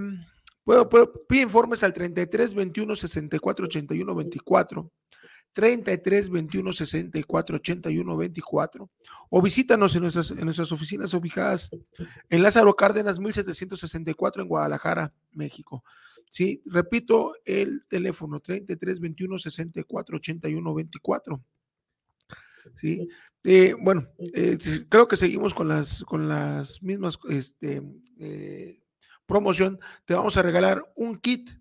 puedo, puedo, pide informes al 33 21 64 81 24. 33 21 64 81 24 o visítanos en nuestras, en nuestras oficinas ubicadas en Lázaro Cárdenas 1764 en Guadalajara, México. Sí, repito el teléfono 33 21 64 81 24. Sí, eh, bueno, eh, creo que seguimos con las, con las mismas este, eh, promoción. Te vamos a regalar un kit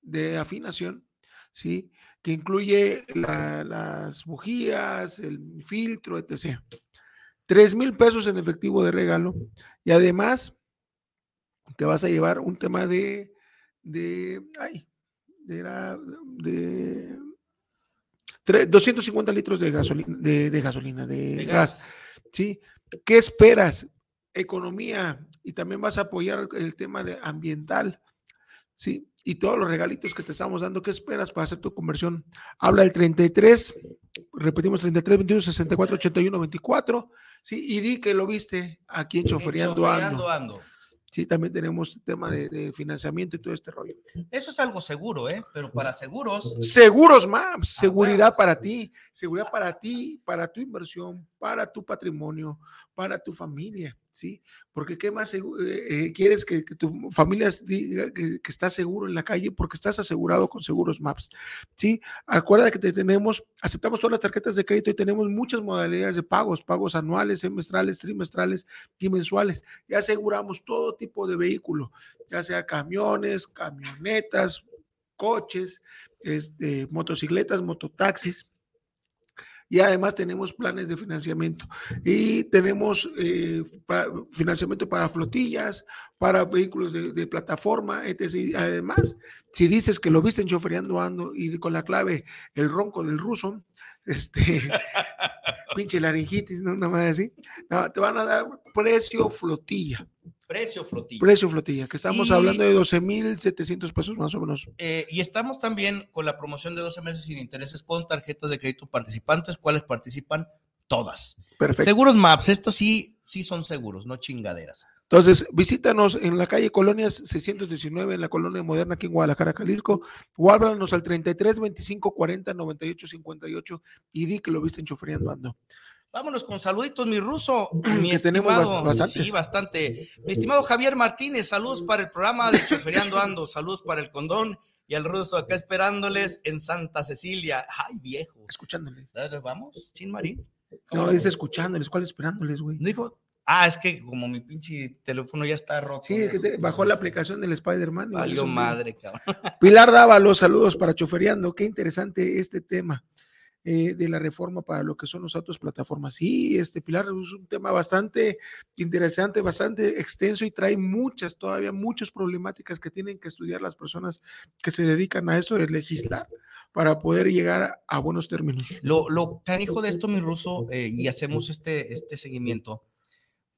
de afinación, ¿sí? Que incluye la, las bujías, el filtro, etc. Tres mil pesos en efectivo de regalo y además te vas a llevar un tema de de, ay, era de, de 250 litros de gasolina, de, de gasolina, de, de gas. gas. ¿Sí? ¿Qué esperas? Economía y también vas a apoyar el tema de ambiental. ¿Sí? Y todos los regalitos que te estamos dando, ¿qué esperas para hacer tu conversión? Habla el 33, repetimos 33, 21, 64, 81, 24, ¿sí? Y di que lo viste aquí en Choferiando, Ando. Ando. Sí, también tenemos tema de, de, financiamiento y todo este rollo. Eso es algo seguro, ¿eh? Pero para seguros. Seguros más, seguridad ah, bueno. para ti, seguridad para ti, para tu inversión, para tu patrimonio, para tu familia, ¿sí? Porque ¿qué más eh, eh, quieres que, tu familia diga que, que estás seguro en la calle? Porque estás asegurado con Seguros Maps, ¿sí? Acuérdate que te tenemos, aceptamos todas las tarjetas de crédito y tenemos muchas modalidades de pagos, pagos anuales, semestrales, trimestrales y mensuales. Y aseguramos todo tipo de vehículo, ya sea camiones, camionetas, coches, este, motocicletas, mototaxis y además tenemos planes de financiamiento y tenemos eh, financiamiento para flotillas, para vehículos de, plataforma, etc. Además, si dices que lo viste en Choferiando Ando y con la clave el ronco del ruso, este, (laughs) pinche laringitis, ¿no? Nada más así, te van a dar precio flotilla. Precio flotilla. Precio flotilla, que estamos y, hablando de 12,700 pesos más o menos. Eh, y estamos también con la promoción de 12 meses sin intereses con tarjetas de crédito participantes, cuales participan todas. Perfecto. Seguros Maps, estas sí, sí son seguros, no chingaderas. Entonces, visítanos en la calle Colonias 619, en la colonia moderna aquí en Guadalajara, Jalisco, o háblanos al 33 25 40 98 58 y di que lo viste en Choferiando Ando. Vámonos con saluditos, mi ruso, (clears throat) mi que estimado. Sí, bastante. Mi estimado Javier Martínez, saludos para el programa de Choferiando Ando, saludos para el condón y el ruso acá esperándoles en Santa Cecilia. Ay, viejo. Escuchándoles. Vamos, Chin Marín. No, dice escuchándoles, ¿cuál esperándoles, güey? No dijo, ah, es que como mi pinche teléfono ya está roto. Sí, es que te, bajó la aplicación del Spider-Man. Valió madre, cabrón. Pilar Dávalos, saludos para Choferiando. Qué interesante este tema. Eh, de la reforma para lo que son los autos plataformas. Sí, este Pilar es un tema bastante interesante, bastante extenso y trae muchas, todavía muchas problemáticas que tienen que estudiar las personas que se dedican a esto de legislar para poder llegar a buenos términos. Lo, lo canijo de esto, mi ruso, eh, y hacemos este, este seguimiento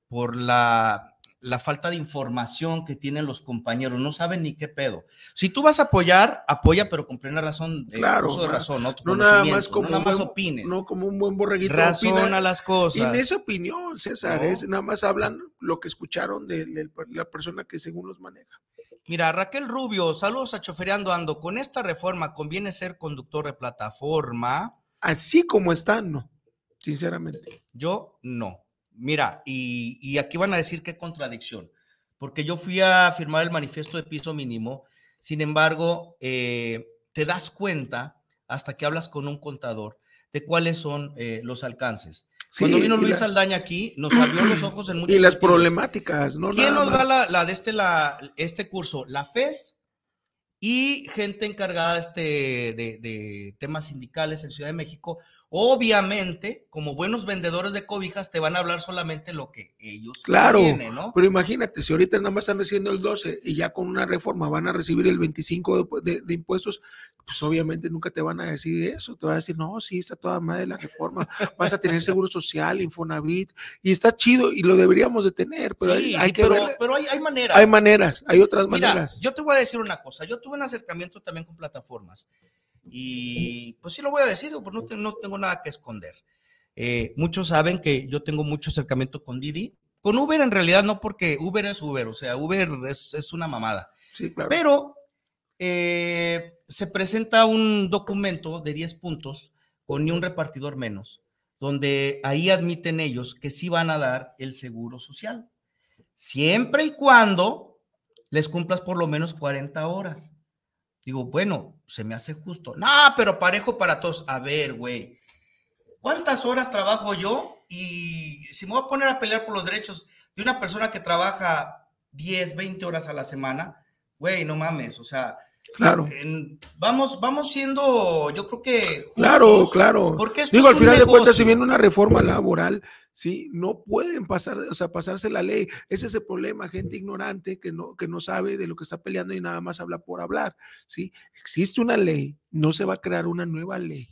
por la la falta de información que tienen los compañeros, no saben ni qué pedo. Si tú vas a apoyar, apoya, pero con plena razón, de claro, uso de razón, ¿no? no nada más como no nada más buen, opines. No como un buen borreguito. Razón a las cosas. Y en esa opinión, César, No. es, nada más hablan lo que escucharon de, de la persona que según los maneja. Mira, Raquel Rubio, saludos a Chofereando Ando. Con esta reforma conviene ser conductor de plataforma. Así como están, no, sinceramente. Yo no. Mira, y, y aquí van a decir qué contradicción, porque yo fui a firmar el manifiesto de piso mínimo, sin embargo, eh, te das cuenta hasta que hablas con un contador de cuáles son eh, los alcances. Cuando vino Luis la- Saldaña aquí, nos abrió los ojos en (clears throat) muchos Y las sentidos. problemáticas, ¿no? ¿Quién nos da la, la de este, la, este curso? La FES y gente encargada este, de, de temas sindicales en Ciudad de México. Obviamente, como buenos vendedores de cobijas, te van a hablar solamente lo que ellos Claro, tienen, ¿no? pero imagínate, si ahorita nada más están recibiendo el 12 y ya con una reforma van a recibir el 25 de, de- de impuestos, pues obviamente nunca te van a decir eso, te van a decir, no, sí, está toda madre la reforma, vas a tener seguro social, Infonavit, y está chido y lo deberíamos de tener, pero sí, hay, hay sí, que pero, ver- pero hay, hay maneras. hay maneras, hay otras Mira, maneras. yo te voy a decir una cosa. Yo tuve un acercamiento también con plataformas. Y pues sí lo voy a decir, pues no, te- no tengo nada que esconder. Eh, muchos saben que yo tengo mucho acercamiento con Didi. Con Uber en realidad no, porque Uber es Uber, o sea, Uber es, es una mamada. Sí, claro. Pero eh, se presenta un documento de 10 puntos con ni un repartidor menos, donde ahí admiten ellos que sí van a dar el seguro social, siempre y cuando les cumplas por lo menos 40 horas. Digo, bueno, se me hace justo. No, pero parejo para todos. A ver, güey, ¿cuántas horas trabajo yo? Y si me voy a poner a pelear por los derechos de una persona que trabaja 10, 20 horas a la semana, güey, no mames, o sea, Claro. en- vamos, vamos siendo, yo creo que justos, Claro, claro. Porque esto Digo, es al final de cuentas, negocio. si viene una reforma laboral, sí, no pueden pasar, o sea, pasarse la ley. Ese es el problema, gente ignorante que no, que no sabe de lo que está peleando y nada más habla por hablar, sí. Existe una ley, no se va a crear una nueva ley,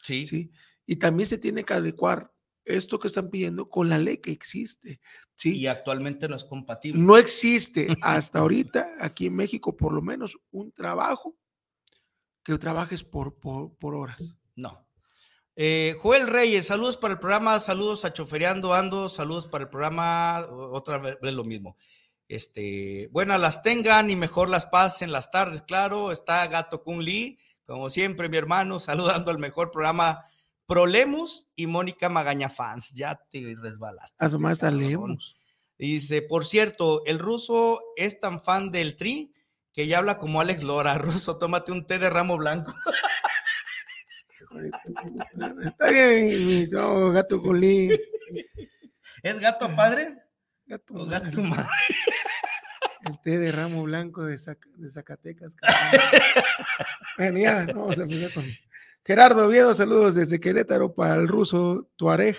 Sí, sí. Y también se tiene que adecuar esto que están pidiendo con la ley que existe, sí. y actualmente no es compatible. No existe (laughs) hasta ahorita aquí en México, por lo menos, un trabajo que trabajes por, por, por horas. No. Eh, Joel Reyes, saludos para el programa, saludos a Chofereando Ando, saludos para el programa, otra vez lo mismo. Este, buenas las tengan y mejor las pasen las tardes, claro. Está Gato Kun Lee, como siempre, mi hermano, (laughs) saludando al mejor programa Prolemus y Mónica Magaña Fans. Ya te resbalaste. A su más. Dice, por cierto, el ruso es tan fan del tri que ya habla como Alex Lora. (laughs) Ruso, tómate un té de ramo blanco. (laughs) Hijo de tu puta. Está bien, mi no, gato colín. ¿Es gato padre? Gato, o madre. gato madre? El té de ramo blanco de, Zac- de Zacatecas. bueno, ya, no vamos a empezar con. Gerardo Oviedo, saludos desde Querétaro para el ruso Tuareg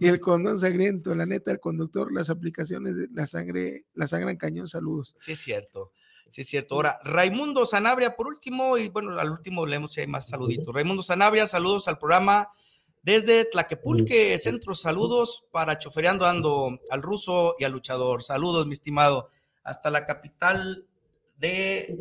y el condón sangriento. La neta, el conductor, las aplicaciones de la sangre, la sangre en cañón, saludos. Sí, es cierto. Sí, es cierto. Ahora, Raimundo Sanabria, por último, y bueno, al último leemos si hay más saluditos. Raimundo Sanabria, saludos al programa desde Tlaquepulque, Centro, saludos para Chofereando Ando, al ruso y al luchador. Saludos, mi estimado, hasta la capital de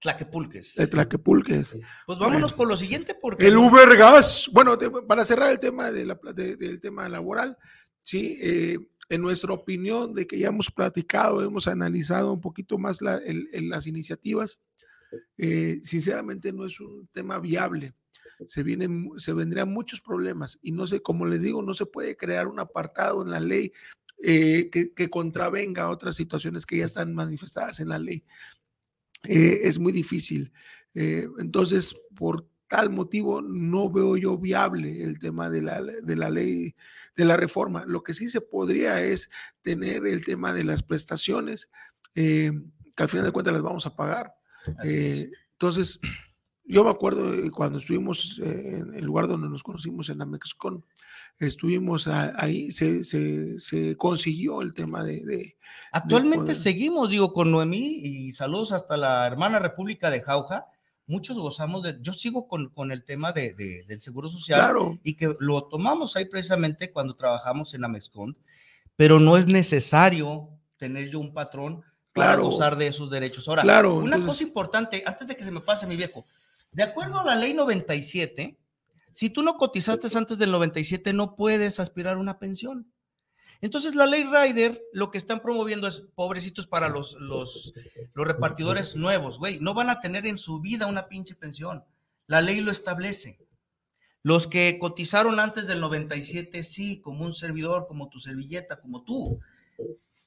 Tlaquepulques. De Tlaquepulques. Pues vámonos con lo siguiente, porque El Uber Gas. Bueno, te- para cerrar el tema de la, de- del tema laboral, sí, eh, en nuestra opinión de que ya hemos platicado, hemos analizado un poquito más la- las iniciativas, eh, sinceramente no es un tema viable. Se, vienen, se vendrían muchos problemas y no sé, como les digo, no se puede crear un apartado en la ley eh, que, que contravenga otras situaciones que ya están manifestadas en la ley. Eh, es muy difícil. Entonces, por tal motivo, no veo yo viable el tema de la, de la ley, de la reforma. Lo que sí se podría es tener el tema de las prestaciones, eh, que al final de cuentas las vamos a pagar. Eh, entonces, yo me acuerdo eh, cuando estuvimos en el lugar donde nos conocimos en Amexcon, estuvimos ahí, se, se, consiguió el tema de... Actualmente seguimos, digo, con Noemí y saludos hasta la hermana República de Jauja. Muchos gozamos de, yo sigo con, con el tema de, del Seguro Social y que lo tomamos ahí precisamente cuando trabajamos en Amexcon, pero no es necesario tener yo un patrón para gozar de esos derechos. Ahora, claro, una cosa importante, antes de que se me pase mi viejo, de acuerdo a la ley 97, si tú no cotizaste antes del 97, no puedes aspirar a una pensión. Entonces, la ley Rider lo que están promoviendo es pobrecitos para los, los, los repartidores nuevos, güey. No van a tener en su vida una pinche pensión. La ley lo establece. Los que cotizaron antes del 97, sí, como un servidor, como tu servilleta, como tú.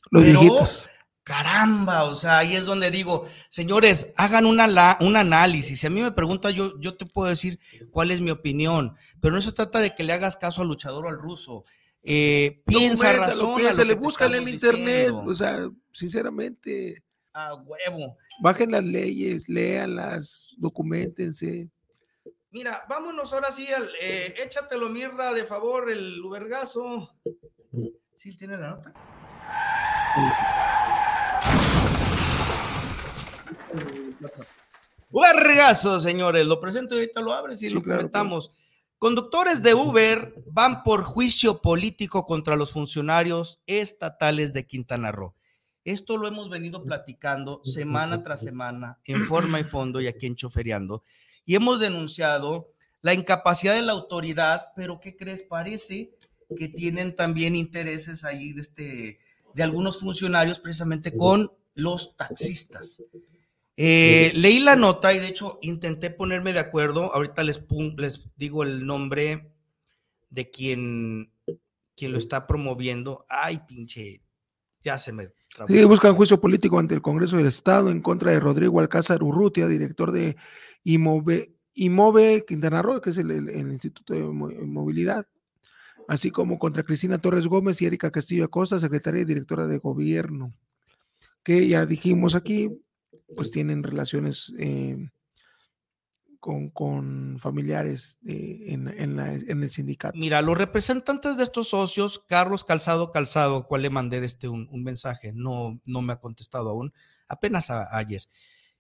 Los viejitos caramba, o sea, ahí es donde digo, señores, hagan una un análisis. Si a mí me pregunta, yo, yo te puedo decir cuál es mi opinión, pero no se trata de que le hagas caso al luchador o al ruso. Eh, piensa, razón. Se le busca en el internet, o sea, sinceramente. A huevo. Bajen las leyes, léanlas, documentense. Mira, vámonos ahora sí al, eh, échatelo, Mirra, de favor, el Ubergazo. ¿Sí tiene la nota? Ubergazo, señores, lo presento y ahorita lo abres y lo comentamos. Conductores de Uber van por juicio político contra los funcionarios estatales de Quintana Roo. Esto lo hemos venido platicando semana tras semana en forma y fondo y aquí en Choferiando. Y hemos denunciado la incapacidad de la autoridad, pero ¿qué crees? Parece que tienen también intereses ahí de, este, de algunos funcionarios precisamente con los taxistas. Eh, leí la nota y de hecho intenté ponerme de acuerdo. Ahorita les, les digo el nombre de quien, quien lo está promoviendo. Ay, pinche, ya se me... Sí, buscan juicio político ante el Congreso del Estado en contra de Rodrigo Alcázar Urrutia, director de Imove, Imove Quintana Roo, que es el, Instituto de Movilidad, así como contra Cristina Torres Gómez y Erika Castillo Acosta, secretaria y directora de gobierno, que ya dijimos aquí, pues tienen relaciones eh, con, familiares en, el sindicato. Mira, los representantes de estos socios, Carlos Calzado Calzado, cual le mandé de este un, mensaje, no, no me ha contestado aún, apenas ayer.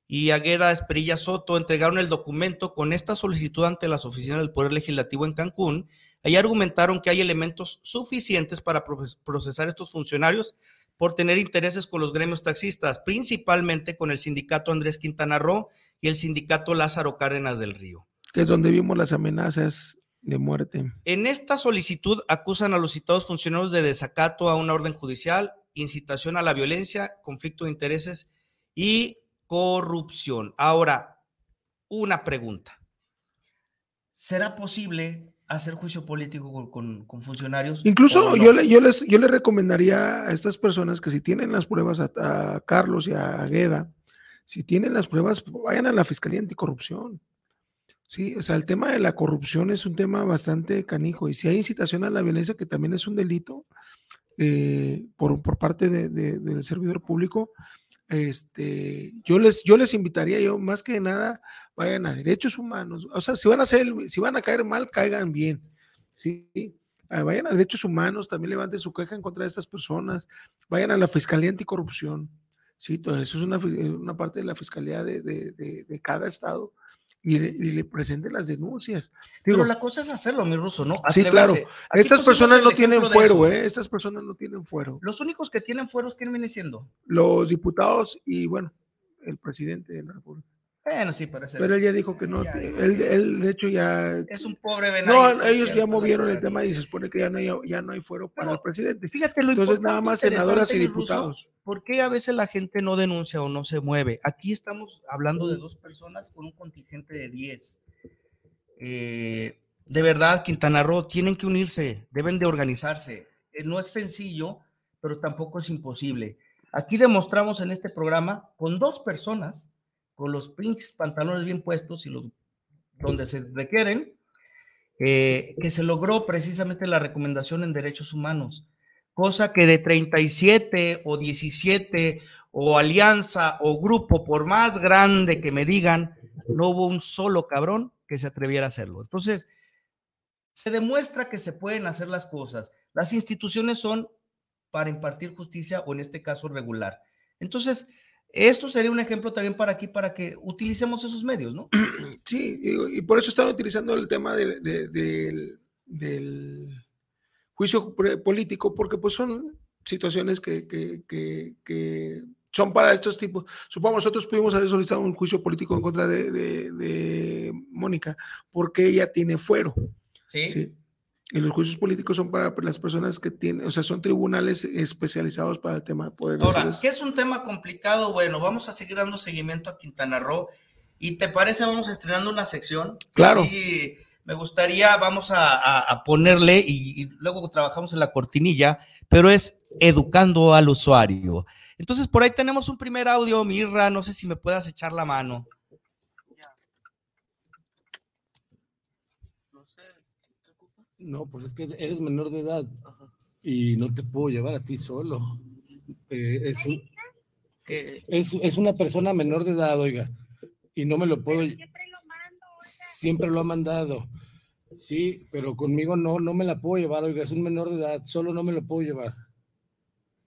Y Agueda Esperilla Soto entregaron el documento con esta solicitud ante las oficinas del Poder Legislativo en Cancún. Ahí argumentaron que hay elementos suficientes para procesar estos funcionarios por tener intereses con los gremios taxistas, principalmente con el sindicato Andrés Quintana Roo y el sindicato Lázaro Cárdenas del Río. Que es donde vimos las amenazas de muerte. En esta solicitud acusan a los citados funcionarios de desacato a una orden judicial, incitación a la violencia, conflicto de intereses y corrupción. Ahora, una pregunta. ¿Será posible hacer juicio político con, funcionarios. Incluso yo, le, yo, les, yo le recomendaría a estas personas que si tienen las pruebas, a, Carlos y a Gueda, si tienen las pruebas, vayan a la Fiscalía Anticorrupción. Sí, o sea, el tema de la corrupción es un tema bastante canijo. Y si hay incitación a la violencia, que también es un delito eh, por, por, parte del servidor público, este, yo les, yo les invitaría, yo más que nada, vayan a derechos humanos. O sea, si van a hacer, si van a caer mal, caigan bien. Sí, ah, vayan a derechos humanos, también levanten su queja en contra de estas personas, vayan a la Fiscalía Anticorrupción. Sí, todo eso es una, una parte de la Fiscalía de, de, de cada estado y le, presente las denuncias. Pero la cosa es hacerlo, mi ruso, ¿no? Sí, claro. Estas personas no tienen fuero, ¿eh? Estas personas no tienen fuero. Los únicos que tienen fueros, ¿quién viene siendo? Los diputados y, bueno, el presidente de la República. Bueno, sí, parece. Pero él ya dijo que no. él, él, de hecho, ya. Es un pobre venado. No, ellos ya movieron el tema y se supone que ya no hay, ya no hay fuero para el presidente. Fíjate lo Entonces, nada más senadoras y diputados. ¿Por qué a veces la gente no denuncia o no se mueve? Aquí estamos hablando de dos personas con un contingente de 10. Eh, de verdad, Quintana Roo, tienen que unirse, deben de organizarse. Eh, no es sencillo, pero tampoco es imposible. Aquí demostramos en este programa con dos personas con los pinches pantalones bien puestos y los donde se requieren, eh, que se logró precisamente la recomendación en derechos humanos, cosa que de 37 o 17 o alianza o grupo, por más grande que me digan, no hubo un solo cabrón que se atreviera a hacerlo. Entonces, se demuestra que se pueden hacer las cosas. Las instituciones son para impartir justicia o en este caso regular. Entonces, esto sería un ejemplo también para aquí, para que utilicemos esos medios, ¿no? (clears throat) Sí, y por eso están utilizando el tema del, del, juicio político, porque pues son situaciones que, que, que, son para estos tipos. Supongo nosotros pudimos haber solicitado un juicio político en contra de, de Mónica, porque ella tiene fuero. ¿Sí? Y los juicios políticos son para las personas que tienen, o sea, son tribunales especializados para el tema de poder. Ahora, ¿qué es un tema complicado? Bueno, vamos a seguir dando seguimiento a Quintana Roo. ¿Y te parece, vamos estrenando una sección? Claro. Y me gustaría, vamos a, ponerle, y, luego trabajamos en la cortinilla, pero es educando al usuario. Entonces, por ahí tenemos un primer audio, Mirra, no sé si me puedas echar la mano. No, pues es que eres menor de edad y no te puedo llevar a ti solo. Eh, es, es, es, una persona menor de edad, oiga, y no me lo puedo. Siempre lo mando. Siempre lo ha mandado. Sí, pero conmigo no, no me la puedo llevar, oiga, es un menor de edad, solo no me lo puedo llevar.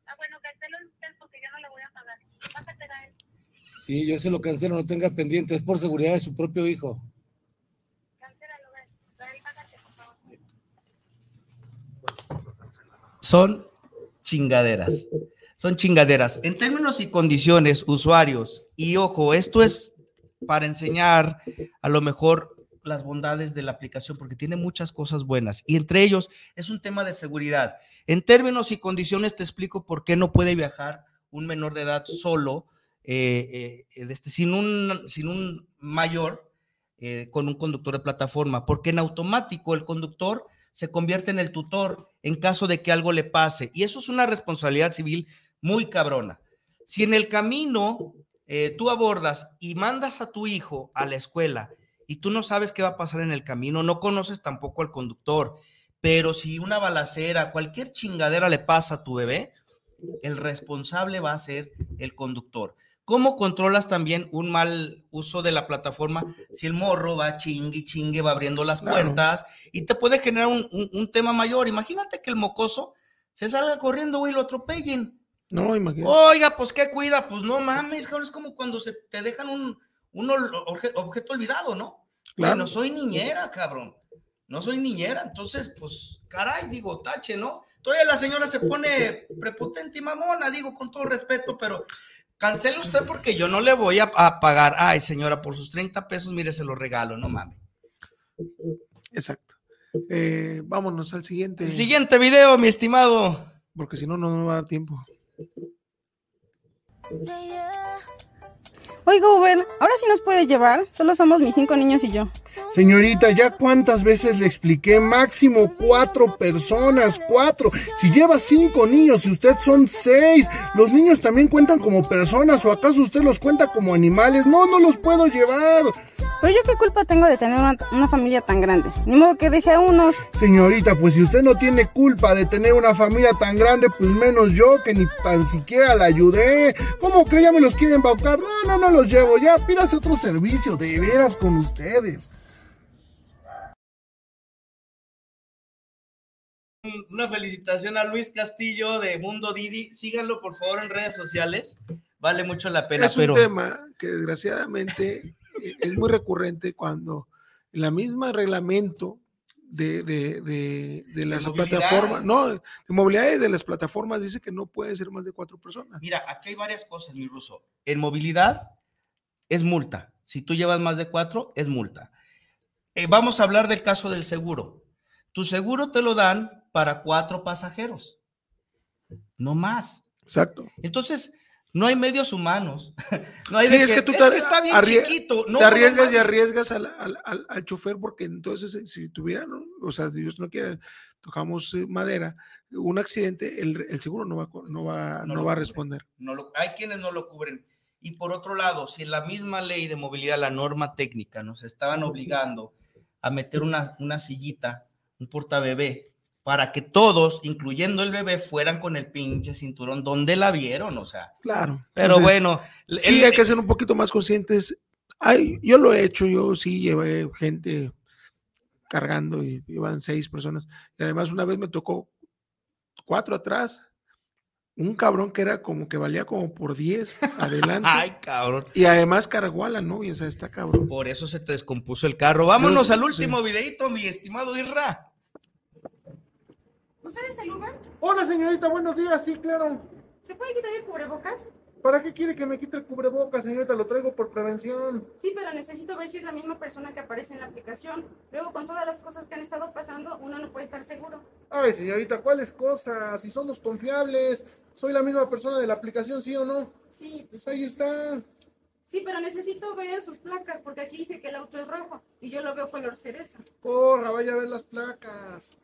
Ah, bueno, cancelo usted porque yo no le voy a pagar. A él. Sí, yo se lo cancelo, no tenga pendiente, es por seguridad de su propio hijo. Son chingaderas. Son chingaderas. En términos y condiciones, usuarios, y ojo, esto es para enseñar a lo mejor las bondades de la aplicación, porque tiene muchas cosas buenas, y entre ellos es un tema de seguridad. En términos y condiciones te explico por qué no puede viajar un menor de edad solo, eh, eh, este, sin, un, sin un mayor, eh, con un conductor de plataforma, porque en automático el conductor se convierte en el tutor en caso de que algo le pase. Y eso es una responsabilidad civil muy cabrona. Si en el camino eh, tú abordas y mandas a tu hijo a la escuela y tú no sabes qué va a pasar en el camino, no conoces tampoco al conductor, pero si una balacera, cualquier chingadera le pasa a tu bebé, el responsable va a ser el conductor. ¿Cómo controlas también un mal uso de la plataforma si el morro va chingue, chingue, va abriendo las puertas y te puede generar un, tema mayor? Imagínate que el mocoso se salga corriendo, güey, y lo atropellen. No, imagínate. Oiga, pues qué cuida, pues no mames, cabrón, es como cuando se te dejan un, objeto olvidado, ¿no? Claro. no soy niñera, cabrón. No soy niñera, entonces, pues, caray, digo, tache, ¿no? Todavía la señora se pone prepotente y mamona, digo, con todo respeto, pero Cancele usted porque yo no le voy a, pagar. Ay, señora, por sus 30 pesos, mire, se lo regalo, no mames. Exacto. Eh, vámonos al siguiente. siguiente video, mi estimado. Porque si no, no me va a dar tiempo. Oiga, Uber, ahora sí nos puede llevar. Solo somos mis cinco niños y yo. Señorita, ya cuántas veces le expliqué, máximo cuatro personas, cuatro. Si lleva cinco niños y usted son seis, los niños también cuentan como personas o acaso usted los cuenta como animales. No, no los puedo llevar. Pero yo qué culpa tengo de tener una, familia tan grande. Ni modo que deje a unos. Señorita, pues si usted no tiene culpa de tener una familia tan grande, pues menos yo que ni tan siquiera la ayudé. ¿Cómo que ya me los quieren embaucar? No, no, no los llevo. Ya pídase otro servicio, de veras con ustedes. Una felicitación a Luis Castillo de Mundo Didi. Síganlo por favor en redes sociales. Vale mucho la pena. Es un tema que desgraciadamente es muy recurrente cuando la misma reglamento de, de, de, las plataformas, no, de movilidad y de las plataformas dice que no puede ser más de cuatro personas. Mira, aquí hay varias cosas, mi ruso. En movilidad es multa. Si tú llevas más de cuatro, es multa. Eh, vamos a hablar del caso del seguro. Tu seguro te lo dan para cuatro pasajeros, no más. Exacto. Entonces, no hay medios humanos. (laughs) No hay sí, es que, tú te, está bien chiquito. No, te arriesgas y arriesgas al, al, al, chofer porque entonces eh, si tuvieran, o sea, Dios no quiere, tocamos eh, madera, un accidente, el, el seguro no va, no va, no, va a responder. No lo, hay quienes no lo cubren. Y por otro lado, si la misma ley de movilidad, la norma técnica, nos estaban obligando a meter una, una sillita, un portabebé, para que todos, incluyendo el bebé, fueran con el pinche cinturón donde la vieron, o sea. Claro. Pero bueno. Sí, hay que ser un poquito más conscientes Ay, yo lo he hecho, yo sí llevé gente cargando y iban seis personas. Y además una vez me tocó cuatro atrás, un cabrón que era como que valía como por 10 (laughs) adelante. Ay, cabrón. Y además cargó a la novia, o sea, está cabrón. Por eso se te descompuso el carro. Vámonos Sí, al sí. último videito, mi estimado Irra. ¿Usted es el Uber? Hola señorita, buenos días, sí, claro. ¿Se puede quitar el cubrebocas? ¿Para qué quiere que me quite el cubrebocas, señorita? Lo traigo por prevención. Sí, pero necesito ver si es la misma persona que aparece en la aplicación. Luego, con todas las cosas que han estado pasando, uno no puede estar seguro. Ay, señorita, ¿cuáles cosas? Si somos confiables, soy la misma persona de la aplicación, ¿sí o no? Sí. Pues ahí está. Sí, pero necesito ver sus placas porque aquí dice que el auto es rojo y yo lo veo color cereza. Corra, vaya a ver las placas.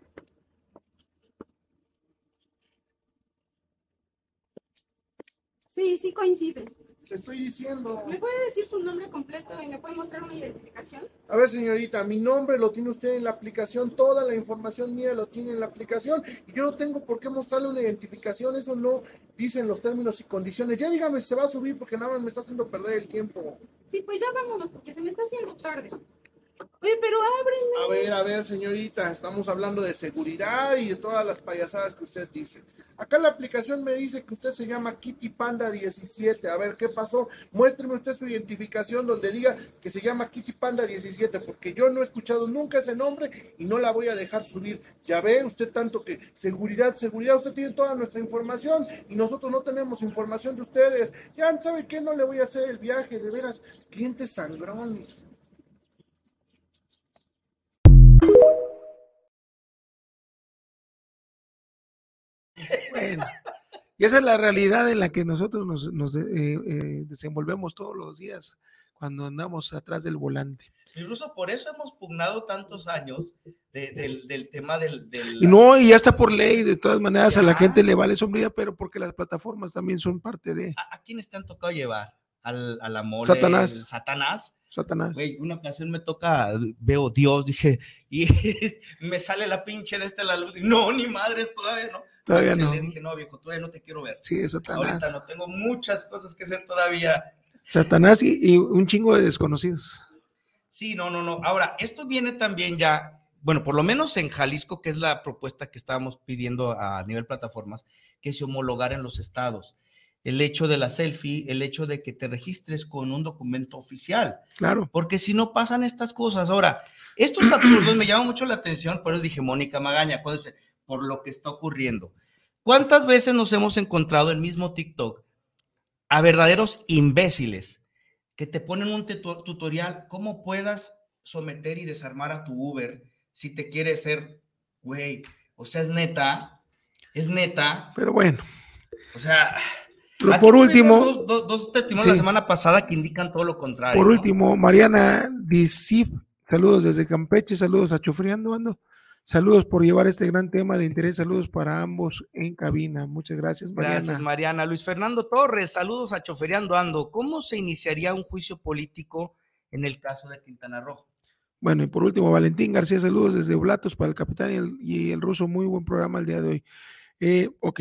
Sí, sí coincide. Te estoy diciendo. ¿Me puede decir su nombre completo y me puede mostrar una identificación? A ver, señorita, mi nombre lo tiene usted en la aplicación, toda la información mía lo tiene en la aplicación y yo no tengo por qué mostrarle una identificación, eso no dicen los términos y condiciones. Ya dígame si se va a subir porque nada más me está haciendo perder el tiempo. Sí, pues ya vámonos porque se me está haciendo tarde. Oye, pero ábreme. A ver, a ver, señorita, estamos hablando de seguridad y de todas las payasadas que usted dice. Acá la aplicación me dice que usted se llama Kitty Panda 17. A ver, ¿qué pasó? Muéstreme usted su identificación donde diga que se llama Kitty Panda 17, porque yo no he escuchado nunca ese nombre y no la voy a dejar subir. Ya ve usted tanto que seguridad, seguridad, usted tiene toda nuestra información y nosotros no tenemos información de ustedes. Ya sabe qué, no le voy a hacer el viaje, de veras, clientes sangrones. Bueno, y esa es la realidad en la que nosotros nos, nos, eh, eh, desenvolvemos todos los días cuando andamos atrás del volante. Incluso por eso hemos pugnado tantos años de- del, del tema del... no, y ya está por ley, de todas maneras a la gente le vale sombrilla, pero porque las plataformas también son parte de ¿A, a quiénes te han tocado llevar? Al, a la mole, Satanás. el Satanás. Satanás. Güey, una ocasión me toca, veo Dios, dije, y (laughs) me sale la pinche de este la luz. No, ni madres, todavía no. Todavía no. Le dije, no, viejo, todavía no te quiero ver. Sí, Satanás. Ahorita no tengo muchas cosas que hacer todavía. Satanás y, y un chingo de desconocidos. Sí, no, no, no. Ahora, esto viene también ya, bueno, por lo menos en Jalisco, que es la propuesta que estábamos pidiendo a nivel plataformas, que se homologara en los estados. El hecho de la selfie, el hecho de que te registres con un documento oficial. Claro. Porque si no pasan estas cosas. Ahora, estos (clears throat) absurdos me llaman mucho la atención, por eso dije, Mónica Magaña, acuérdense, por lo que está ocurriendo. ¿Cuántas veces nos hemos encontrado el mismo TikTok a verdaderos imbéciles que te ponen un tuto- tutorial cómo puedas someter y desarmar a tu Uber si te quieres ser, güey, o sea, es neta, es neta, Pero bueno, o sea... Pero aquí por último- Dos, dos- dos testimonios la Sí. semana pasada que indican todo lo contrario. por ¿no? último, Mariana Disif, saludos desde Campeche, saludos a Chofriando Ando, saludos por llevar este gran tema de interés, saludos para ambos en cabina. Muchas gracias, Mariana. Gracias, Mariana. Luis Fernando Torres, saludos a Choferiando Ando. ¿Cómo se iniciaría un juicio político en el caso de Quintana Roo? Bueno, y por último, Valentín García, saludos desde Oblatos para el capitán y el, y el ruso. Muy buen programa el día de hoy. Eh, ok.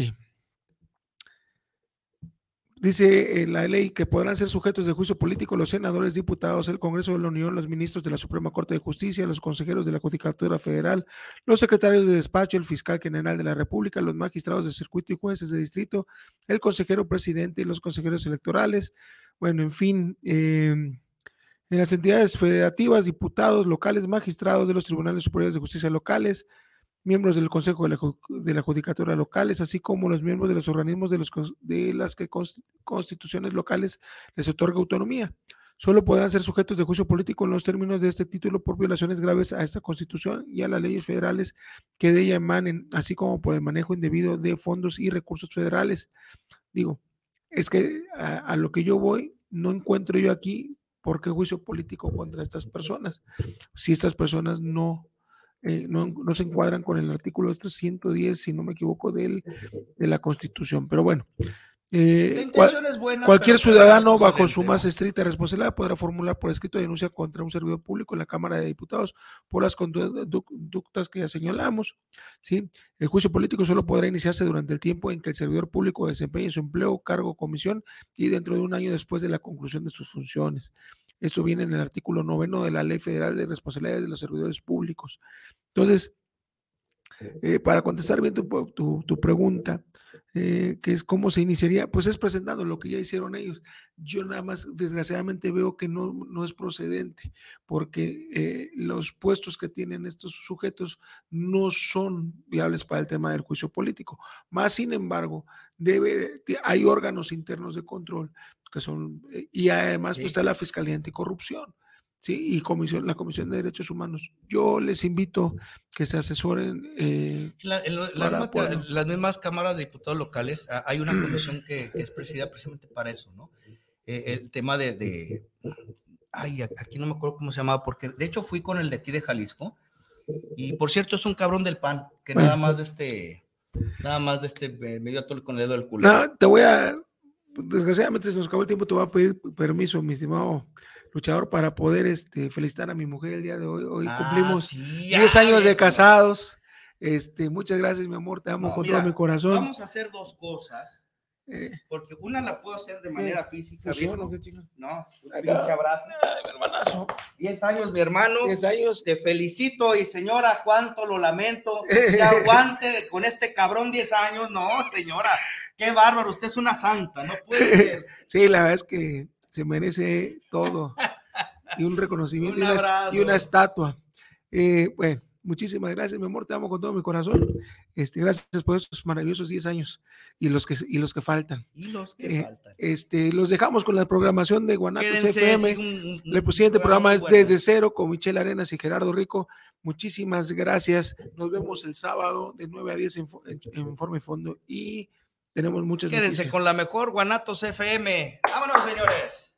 Dice eh, la ley que podrán ser sujetos de juicio político los senadores, diputados, el Congreso de la Unión, los ministros de la Suprema Corte de Justicia, los consejeros de la Judicatura Federal, los secretarios de despacho, el fiscal general de la República, los magistrados de circuito y jueces de distrito, el consejero presidente y los consejeros electorales. Bueno, en fin, eh, en las entidades federativas, diputados locales, magistrados de los tribunales superiores de justicia locales, miembros del Consejo de la, de la Judicatura locales, así como los miembros de los organismos de, los, de las que cons- constituciones locales les otorga autonomía. Solo podrán ser sujetos de juicio político en los términos de este título por violaciones graves a esta constitución y a las leyes federales que de ella emanen, así como por el manejo indebido de fondos y recursos federales. Digo, es que a, a lo que yo voy, no encuentro yo aquí por qué juicio político contra estas personas, si estas personas no, eh, no, no se encuadran con el artículo 110, si no me equivoco, del, de la Constitución. Pero bueno, eh, cual- buena, cualquier ciudadano es bajo su más estricta responsabilidad podrá formular por escrito denuncia contra un servidor público en la Cámara de Diputados por las conductas que ya señalamos. ¿sí? El juicio político solo podrá iniciarse durante el tiempo en que el servidor público desempeñe su empleo, cargo comisión y dentro de un año después de la conclusión de sus funciones. Esto viene en el artículo noveno de la Ley Federal de Responsabilidades de los Servidores Públicos. Entonces, eh, para contestar bien tu, tu- tu pregunta, eh, que es cómo se iniciaría, pues es presentando lo que ya hicieron ellos. Yo nada más, desgraciadamente, veo que no, no es procedente, porque eh, los puestos que tienen estos sujetos no son viables para el tema del juicio político. Más sin embargo, debe, hay órganos internos de control que son, eh, y además pues, está la Fiscalía Anticorrupción. Sí, y comisión, la Comisión de Derechos Humanos. Yo les invito que se asesoren. eh, La- las, mismas, las cámaras de diputados locales, ah, hay una comisión que, que es presidida precisamente para eso, ¿no? Eh, el tema de, de- ay, aquí no me acuerdo cómo se llamaba, porque de hecho fui con el de aquí de Jalisco, y por cierto es un cabrón del pan, que nada más de este, nada más de este, eh, medio atole con el dedo del culo. No, te voy a, desgraciadamente se nos acabó el tiempo, te voy a pedir permiso, mi estimado luchador, para poder este, felicitar a mi mujer el día de hoy. Hoy Ah, cumplimos sí, 10 ya, años de casados. Este, muchas gracias, mi amor, te amo No, con mira, todo mi corazón. Vamos a hacer dos cosas, Eh, porque una la puedo hacer de manera física, fusión, viejo. ¿o qué chinga? No, un pinche abrazo. Ay, mi hermanazo. 10 años, mi hermano. 10 años. Te felicito y señora, cuánto lo lamento. (laughs) Que aguante con este cabrón 10 años. No, señora, qué bárbaro. Usted es una santa, no puede (laughs) ser. Sí, la verdad es que se merece todo. Y un reconocimiento (laughs) Un y, una, abrazo. y una estatua. Eh, bueno, muchísimas gracias, mi amor. Te amo con todo mi corazón. Este, gracias por estos maravillosos 10 años y los que, y los que faltan. Y los que Eh, faltan. Este, los dejamos con la programación de Guanatos Quédense, FM. sí, un- un- El siguiente programa es bueno. Desde Cero con Michelle Arenas y Gerardo Rico. Muchísimas gracias. Nos vemos el sábado de 9 a 10 en, Fo- en, en Forma y Fondo y tenemos muchas Quédense noticias. con la mejor Guanatos FM. Vámonos, señores.